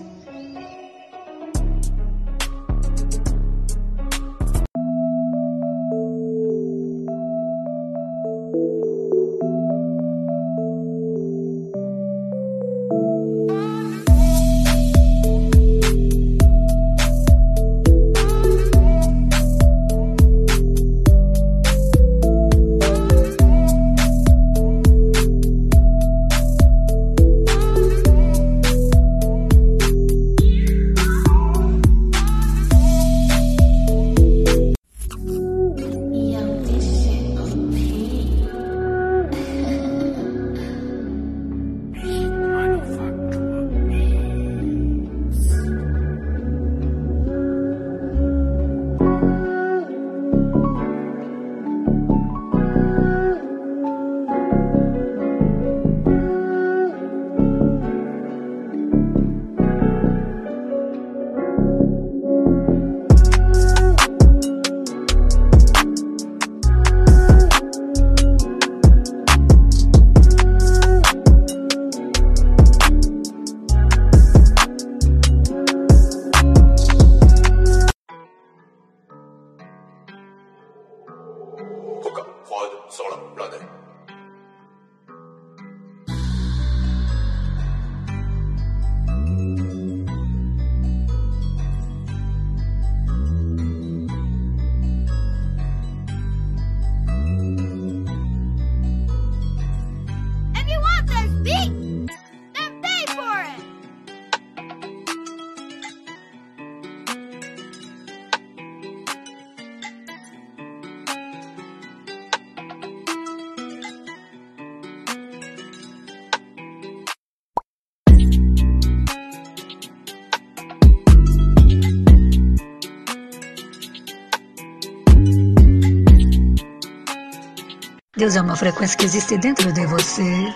Deus é uma frequência que existe dentro de você.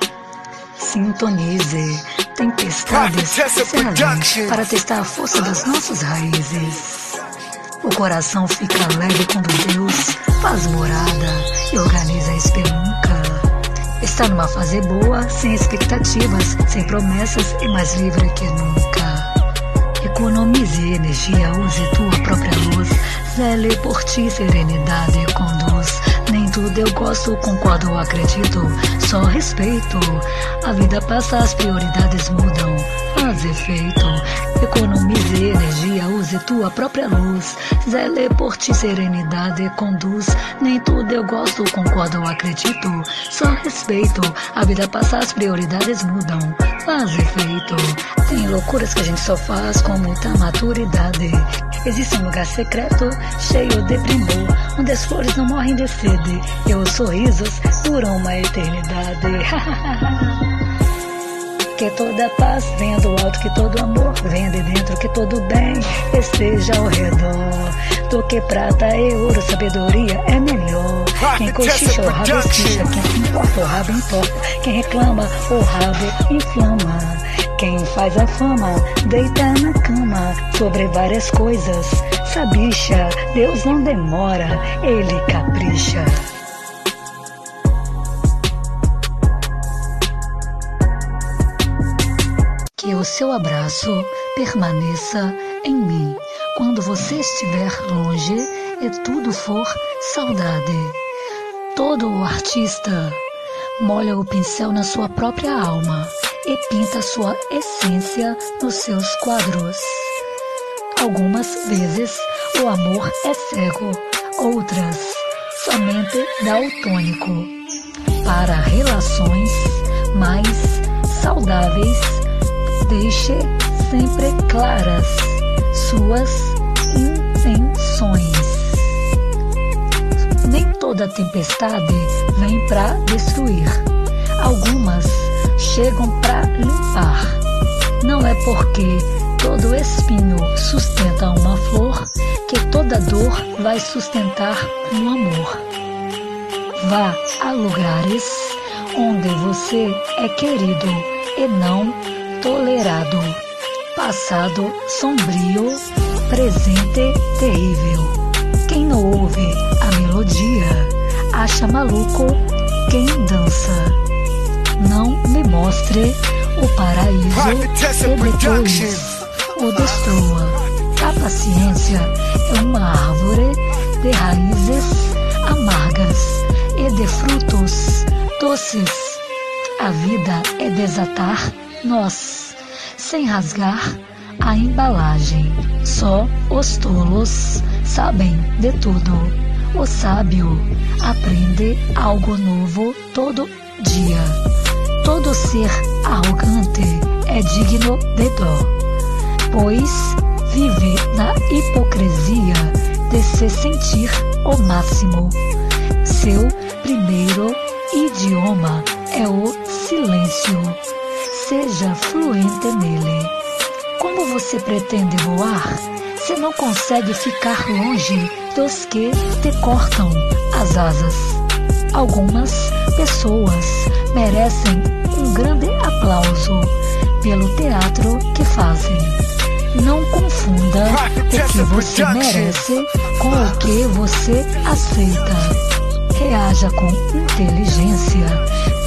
Sintonize. Tempestades para testar a força das nossas raízes. O coração fica leve quando Deus faz morada e organiza a espelunca. Está numa fase boa, sem expectativas, sem promessas e mais livre que nunca. Economize energia, use tua própria luz. Zele por ti, serenidade conduz. Tudo eu gosto, concordo acredito. Só respeito. A vida passa, as prioridades mudam. Faz efeito. Economize energia, use tua própria luz. Zele por ti, serenidade conduz. Nem tudo eu gosto, concordo ou acredito. Só respeito. A vida passa, as prioridades mudam. Faz efeito. Tem loucuras que a gente só faz com muita maturidade. Existe um lugar secreto, cheio de primor, onde as flores não morrem de sede e os sorrisos duram uma eternidade. Que toda paz venha do alto, que todo amor venha de dentro, que todo bem esteja ao redor. Do que prata e ouro, sabedoria é melhor. Quem cochicha, o rabo esquicha, quem se importa, o rabo importa. Quem reclama, o rabo inflama. Quem faz a fama, deita na cama sobre várias coisas. Sabicha, Deus não demora, ele capricha. O seu abraço permaneça em mim quando você estiver longe e tudo for saudade. Todo o artista molha o pincel na sua própria alma e pinta sua essência nos seus quadros. Algumas vezes o amor é cego, outras somente daltônico. Para relações mais saudáveis, deixe sempre claras suas intenções. Nem toda tempestade vem para destruir. Algumas chegam para limpar. Não é porque todo espinho sustenta uma flor que toda dor vai sustentar um amor. Vá a lugares onde você é querido e não tolerado. Passado sombrio, presente terrível. Quem não ouve a melodia acha maluco quem dança. Não me mostre o paraíso e depois o destrua. A paciência é uma árvore de raízes amargas e de frutos doces. A vida é desatar nós, sem rasgar a embalagem. Só os tolos sabem de tudo. O sábio aprende algo novo todo dia. Todo ser arrogante é digno de dó, pois vive na hipocrisia de se sentir o máximo. Seu primeiro idioma é o silêncio. Seja fluente nele. Como você pretende voar se não consegue ficar longe dos que te cortam as asas? Algumas pessoas merecem um grande aplauso pelo teatro que fazem. Não confunda o que você merece com o que você aceita. Reaja com inteligência,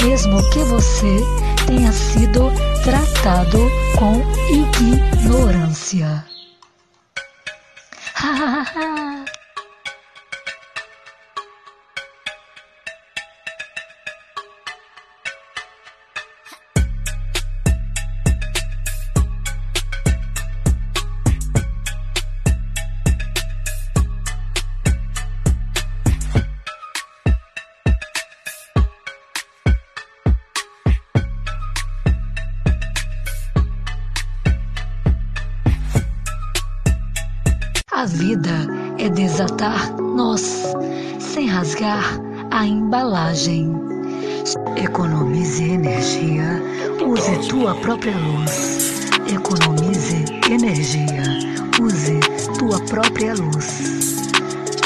mesmo que você tenha sido tratado com ignorância. A própria luz. Economize energia, use tua própria luz.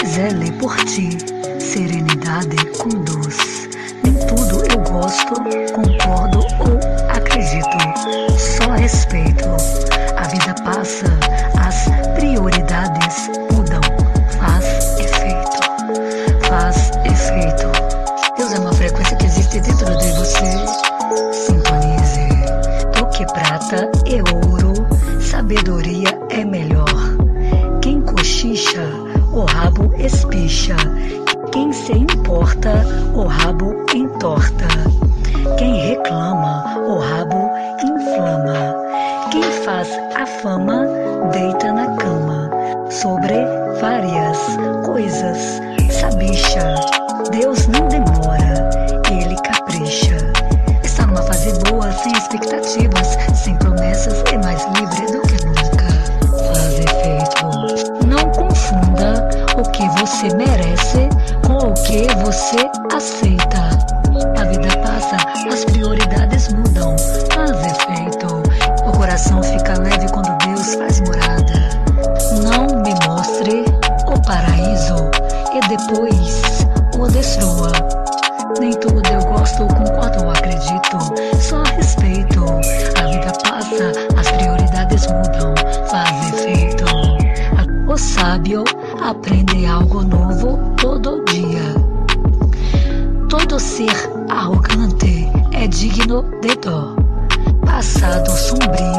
Zele por ti, serenidade conduz. Nem tudo eu gosto, concordo ou acredito. Só respeito. A vida passa, ser arrogante é digno de dó. Passado sombrio,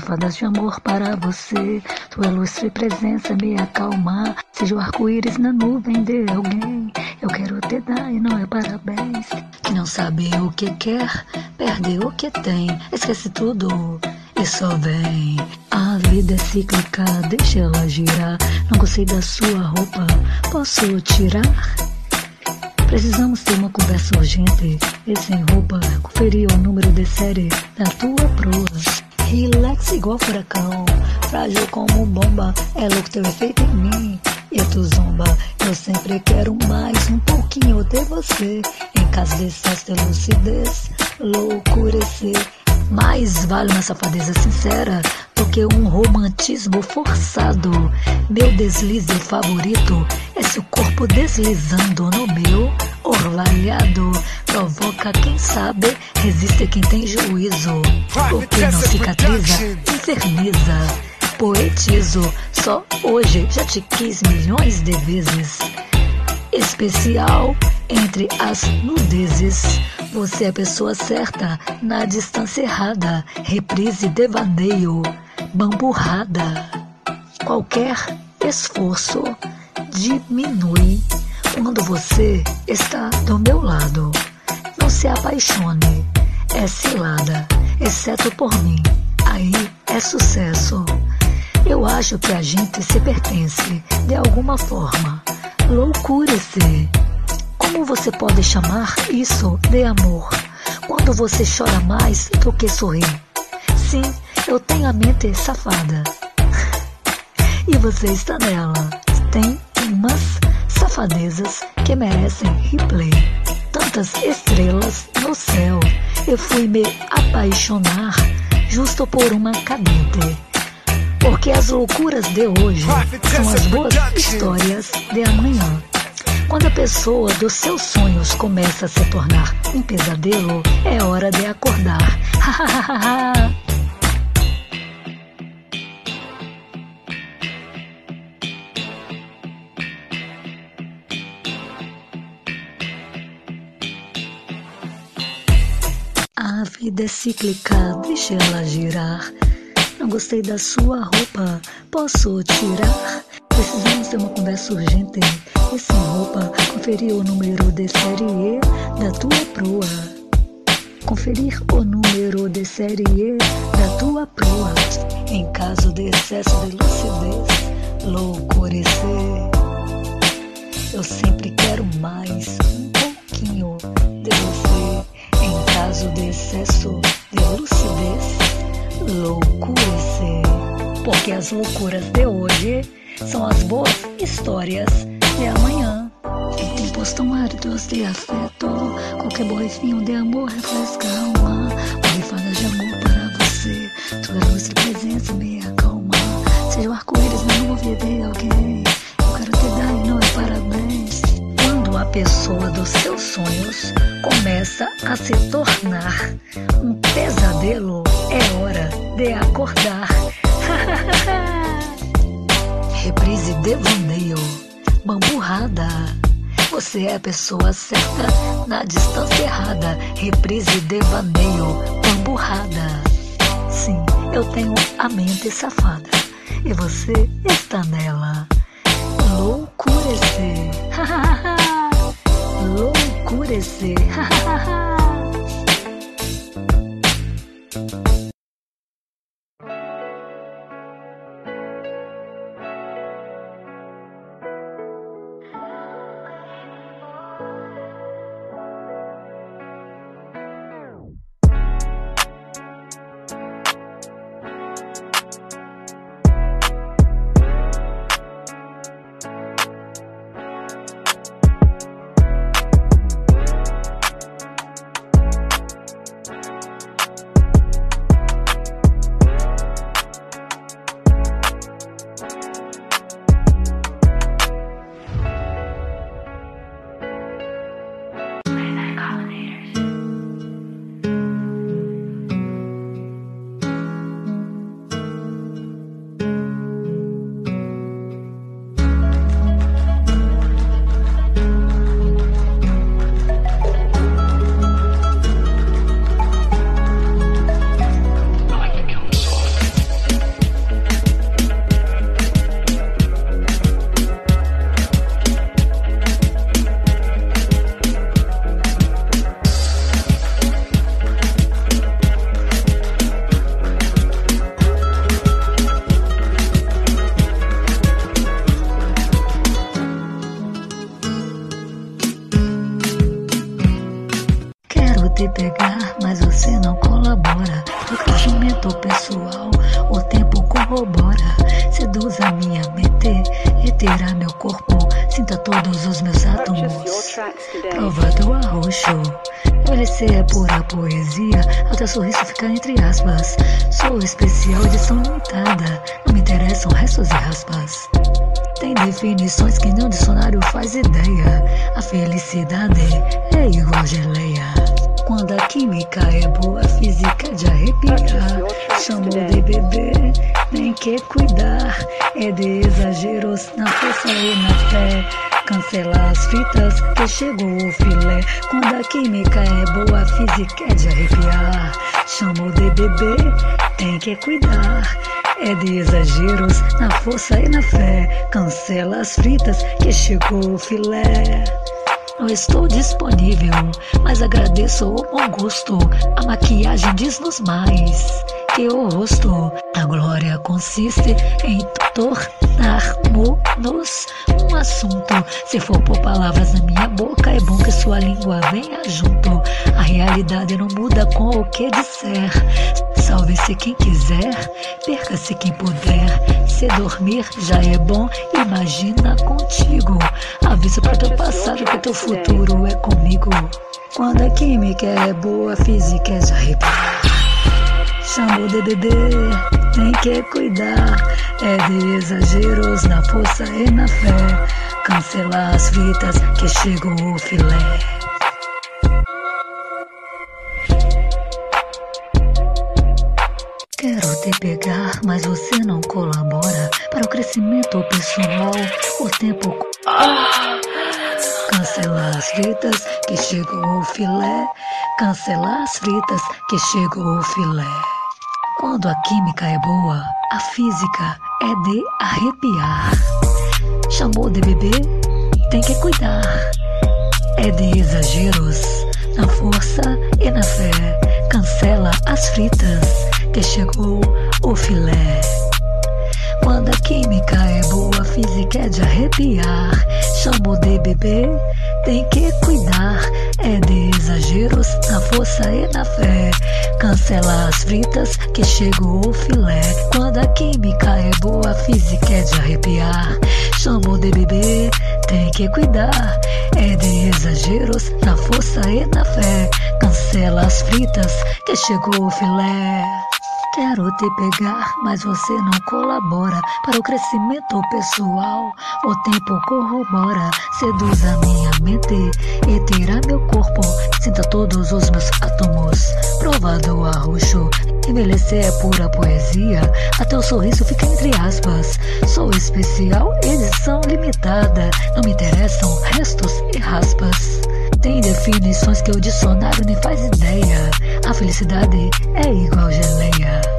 Borrifadas de amor para você, tua ilustre presença me acalma. Seja o arco-íris na nuvem de alguém, eu quero te dar e não é parabéns. Que não sabe o que quer, perde o que tem, esquece tudo. E só vem, a vida é cíclica, deixa ela girar. Não gostei da sua roupa, posso tirar? Precisamos ter uma conversa urgente e sem roupa, conferir o número de série da tua proa. Relax igual furacão, frágil como bomba, é louco teu efeito em mim. E tu zomba, eu sempre quero mais um pouquinho de você. Em caso de de lucidez, loucurecer. Mais vale uma safadeza sincera do que um romantismo forçado. Meu deslize favorito é seu corpo deslizando no meu orvalhado. Provoca quem sabe, resiste quem tem juízo. O que não cicatriza, inferniza. Poetizo, só hoje já te quis milhões de vezes. Especial entre as nudezes. Você é a pessoa certa na distância errada. Reprise devaneio, bamburrada. Qualquer esforço diminui quando você está do meu lado. Não se apaixone, é cilada, exceto por mim. Aí é sucesso. Eu acho que a gente se pertence de alguma forma. Loucura-se. Como você pode chamar isso de amor quando você chora mais do que sorri? Sim, eu tenho a mente safada. e você está nela. Tem umas safadezas que merecem replay. Tantas estrelas no céu. Eu fui me apaixonar justo por uma cadente. Porque as loucuras de hoje são as boas histórias de amanhã. Quando a pessoa dos seus sonhos começa a se tornar um pesadelo, é hora de acordar. a vida é cíclica, deixe ela girar. Não gostei da sua roupa, posso tirar? Precisamos ter uma conversa urgente. E sem roupa, conferir o número de série da tua proa. Conferir o número de série da tua proa. Em caso de excesso de lucidez, loucurecer. Eu sempre quero mais, um pouquinho de você. Em caso de excesso de lucidez, loucurecer. Porque as loucuras de hoje são as boas histórias de amanhã. Em tempos tão áridos de afeto, qualquer borrifinho de amor refresca a alma. Borrifadas de amor para você, tua ilustre presença me acalma. Seja o arco-íris na nuvem de alguém. Eu quero te dar inúmeros parabéns. Quando a pessoa dos seus sonhos começa a se tornar um pesadelo, é hora de acordar. Reprise devaneio, bamburrada. Você é a pessoa certa na distância errada. Reprise devaneio, bamburrada. Sim, eu tenho a mente safada e você está nela. Loucurecer, loucurecer. aspas. Sou especial, edição limitada. Não me interessam restos e raspas. Tem definições que o dicionário faz ideia. A felicidade é igual geleia. Quando a química é boa, a física é de arrepiar. Chamo de bebê, tem que cuidar. É de exageros na força e na fé. Cancela as fitas que chegou o filé. Quando a química é boa, a física é de arrepiar. Chamo de bebê, tem que cuidar. É de exageros na força e na fé. Cancela as fritas que chegou o filé. Não estou disponível, mas agradeço o bom gosto. A maquiagem diz-nos mais que o rosto. A glória consiste em tornarmos um assunto. Se for por palavras na minha boca, é bom que sua língua venha junto. A realidade não muda com o que disser. Salve-se quem quiser, perca-se quem puder. Se dormir já é bom, imagina contigo. Aviso para teu passado que teu futuro é comigo. Quando a química é boa, a física é de arrepiar. Chamo de bebê, tem que cuidar. É de exageros na força e na fé. Cancelar as fitas que chegou o filé. Quero te pegar, mas você não colabora para o crescimento pessoal. O tempo cancela as fitas que chegou o filé. Cancelar as fritas que chegou o filé. Quando a química é boa, a física é de arrepiar. Chamou de bebê, tem que cuidar. É de exageros, na força e na fé. Cancela as fritas, que chegou o filé. Quando a química é boa, a física é de arrepiar. Chamou de bebê, tem que cuidar. É de exageros, na força e na fé. Cancela as fritas, que chegou o filé. Quando a química é boa, a física é de arrepiar. Chamou de bebê, tem que cuidar. É de exageros, na força e na fé. Cancela as fritas, que chegou o filé. Quero te pegar, mas você não colabora para o crescimento pessoal. O tempo corrobora, seduz a minha mente e tira meu corpo. Sinta todos os meus átomos, provado arroxo. Envelhecer é pura poesia, até o sorriso fica entre aspas. Sou especial, edição limitada. Não me interessam restos e raspas. Tem definições que o dicionário nem faz ideia. A felicidade é igual geleia.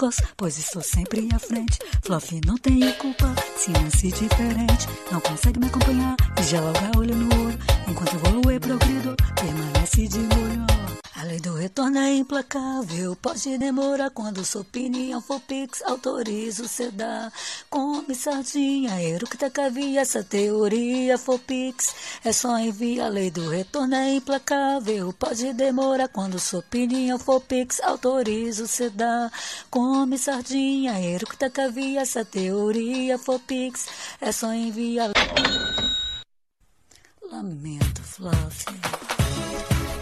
Costas, pois estou sempre à frente. Fluffy não tenho culpa, se nasci diferente. Não consegue me acompanhar e já logo olho no olho. Enquanto evolui progredo, permanece de molho. A lei do retorno é implacável, pode demorar quando sua opinião for pix, autorizo cê dá. Come sardinha, eructa cavia, essa teoria for pix, é só enviar. A lei do retorno é implacável, pode demorar quando sua opinião for pix, autorizo cê dá. Come sardinha, eructa cavia, essa teoria for pix, é só enviar. Lamento, Fluffy.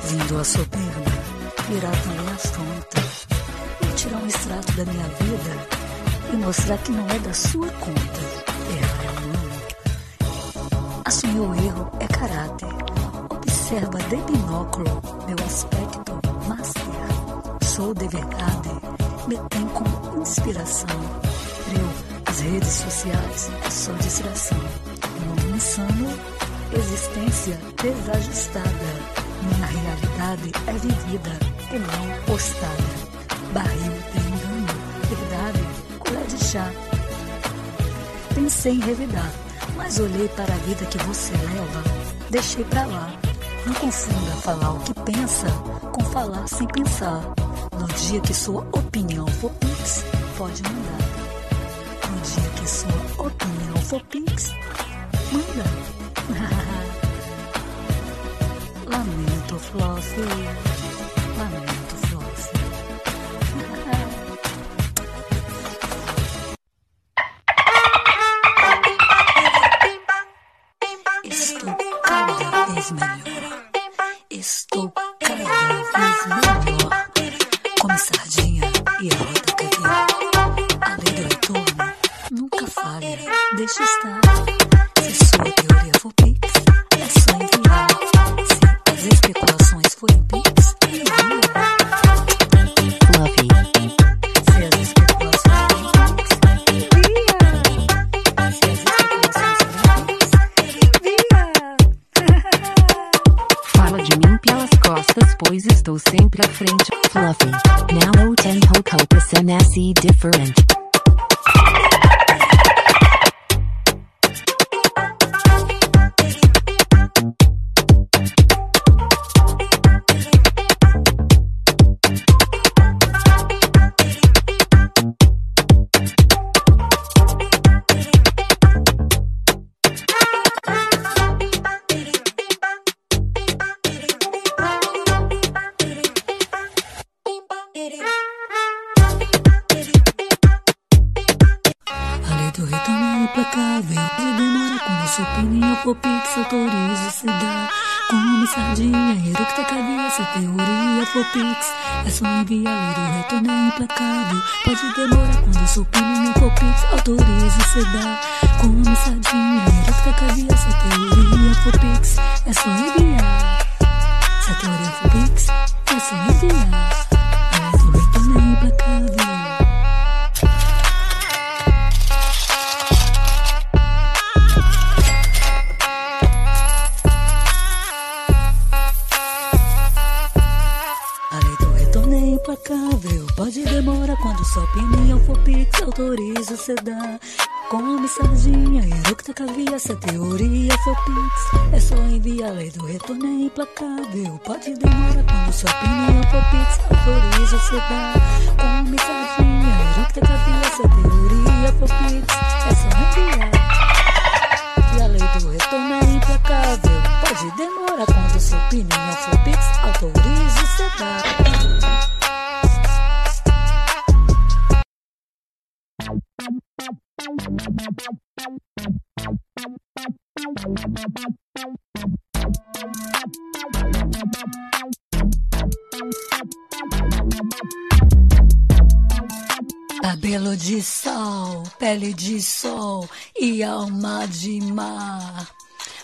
Vindo a soberba, virar também as contas. E tirar um extrato da minha vida e mostrar que não é da sua conta. Errar é humano. Assumir o erro é caráter. Observa de binóculo meu aspecto master. Sou de verdade, me tem como inspiração. Eu, as redes sociais, é só distração. Mundo insano, existência desajustada. Minha realidade é vivida e não postada. Barril de engano, verdade, colher de chá. Pensei em revidar, mas olhei para a vida que você leva, deixei pra lá. Não confunda falar o que pensa com falar sem pensar. No dia que sua opinião for pix, pode mandar. No dia que sua opinião for pix, manda. Lamento, Fluffy. Lamento, Fluffy. Estou cada vez melhor. Estou sempre à frente. Fluffy. Now o tempo copas nasce different. Sardinha, eructa cabeça, teoria for pix. É só enviar o retorno é implacável. Pode demorar quando sua opinião for pix, autoriza se dá. Come sardinha, eructa cabeça, teoria for pix. É só enviar. Se a teoria for pix, é só enviar. Mas o retorno é implacável. Quando sua opinião for pix, autoriza você dá. Come sardinha, eructa caviar, se a teoria for pix. É só enviar lei do retorno é implacável. Pode demorar quando sua opinião for pix, autoriza você dá. Come sardinha, eructa caviar, se a teoria for pix. É só enviar. E a lei do retorno é implacável. Pode demorar quando sua opinião for pix, autoriza você dá. De sol, pele de sol e alma de mar.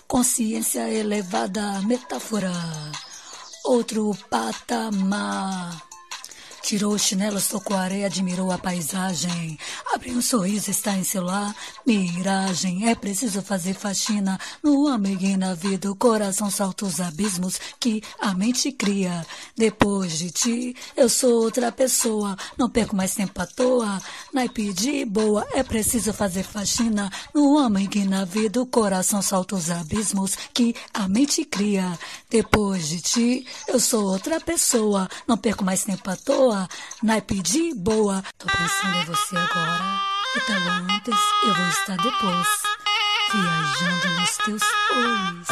Consciência elevada, metáfora, outro patamar. Tirou os chinelos, tocou a areia, admirou a paisagem. Abriu um sorriso, está em seu lar. Miragem, é preciso fazer faxina no e na vida. O coração salta os abismos que a mente cria. Depois de ti, eu sou outra pessoa. Não perco mais tempo à toa. Naipe de boa, é preciso fazer faxina no e na vida. O coração salta os abismos que a mente cria. Depois de ti, eu sou outra pessoa. Não perco mais tempo à toa. Naipe de boa. Tô pensando em você agora. E tal antes, eu vou estar depois. Viajando nos teus ois.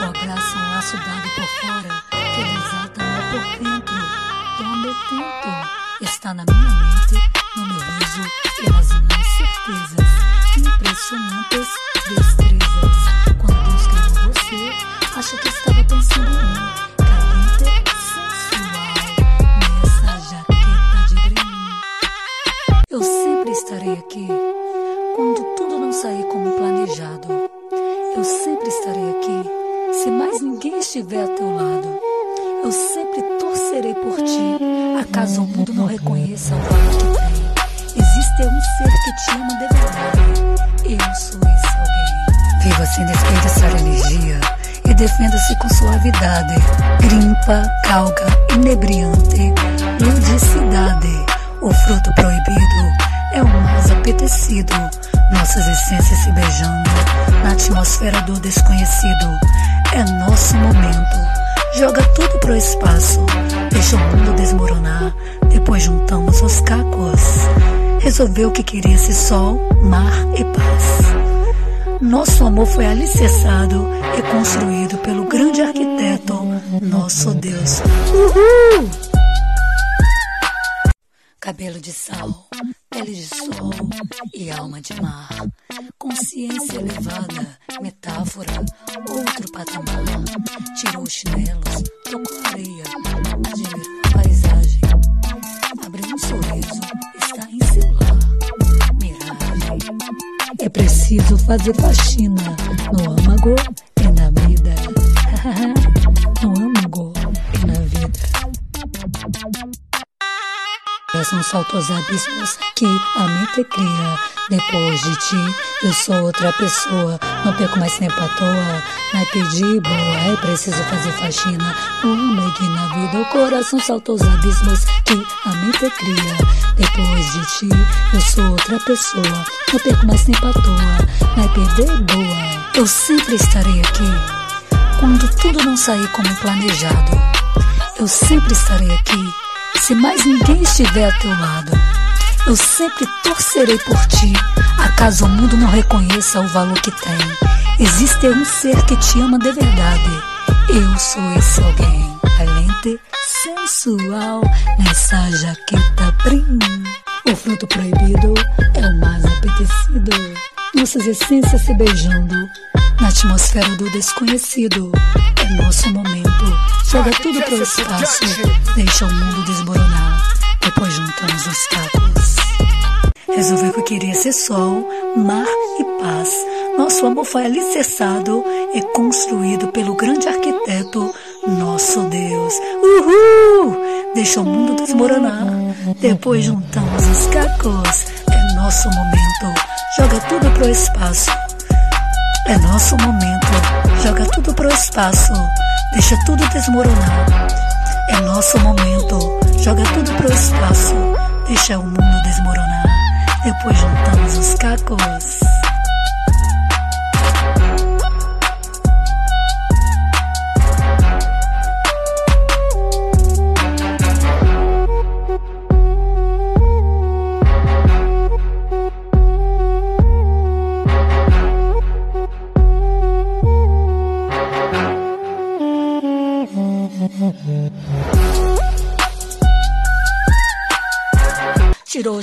O abraço, um laço dado por fora. Que desata amor por dentro. Tome tempo. Está na minha mente, no meu riso e nas minhas certezas. Impressionantes destrezas. Quando Deus criou você, acho que estava pensando em mim. Eu sempre estarei aqui quando tudo não sair como planejado. Eu sempre estarei aqui se mais ninguém estiver a teu lado. Eu sempre torcerei por ti, acaso o mundo não reconheça o valor que tem. Existe um ser que te ama de verdade. Eu sou esse alguém. Viva sem desperdiçar energia e defenda-se com suavidade. Grimpa, calga, inebriante, ludicidade. O fruto proibido é o mais apetecido. Nossas essências se beijando na atmosfera do desconhecido. É nosso momento. Joga tudo pro espaço, deixa o mundo desmoronar. Depois juntamos os cacos. Resolveu que queria ser sol, mar e paz. Nosso amor foi alicerçado e construído pelo grande arquiteto, nosso Deus. Uhul! Cabelo de sal, pele de sol e alma de mar. Consciência elevada, metáfora, outro patamar. Tirou os chinelos, tocou a areia, admirou a paisagem. Abriu um sorriso, está em seu lar. Miragem. É preciso fazer faxina no âmago e na vida. no âmago e na vida. São saltos abismos que a mente cria. Depois de ti, eu sou outra pessoa. Não perco mais tempo à toa. Não pedir boa, é preciso fazer faxina. Homem que na vida o coração salta os abismos que a mente cria. Depois de ti, eu sou outra pessoa. Não perco mais tempo à toa. Não perder boa. Eu sempre estarei aqui. Quando tudo não sair como planejado. Eu sempre estarei aqui se mais ninguém estiver a teu lado, eu sempre torcerei por ti. Acaso o mundo não reconheça o valor que tem. Existe um ser que te ama de verdade. Eu sou esse alguém. Valente, sensual, nessa jaqueta tá prim. O fruto proibido é o mais apetecido. Nossas essências se beijando na atmosfera do desconhecido. É nosso momento. Joga tudo pro espaço, deixa o mundo desmoronar, depois juntamos os cacos. Resolveu que queria ser sol, mar e paz. Nosso amor foi alicerçado e construído pelo grande arquiteto, nosso Deus. Uhul! Deixa o mundo desmoronar, depois juntamos os cacos. É nosso momento, joga tudo pro espaço. É nosso momento. Joga tudo pro espaço, deixa tudo desmoronar. É nosso momento, joga tudo pro espaço, deixa o mundo desmoronar. Depois juntamos os cacos.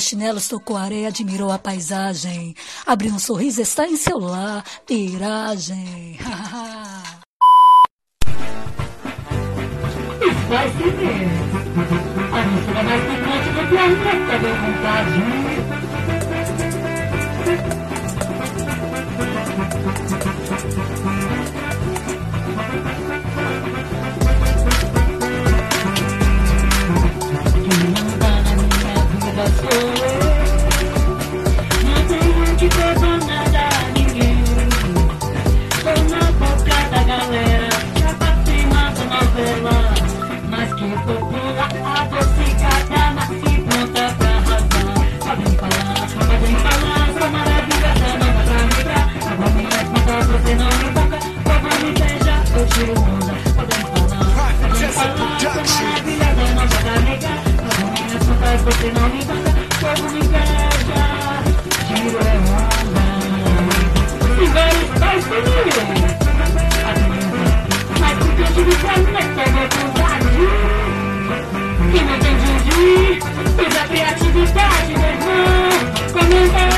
seus chinelos tocou areia, admirou a paisagem. Abriu um sorriso, está em seu lar, viragem. Vai. A música mais picante do planeta, deu vontade. Thank you. você não me bata, fogo me inveja Tiro é onda Cigarro está escondido Mas o que eu te falo é pega com vazio Que não tem de juiz Usa criatividade, meu irmão Comenta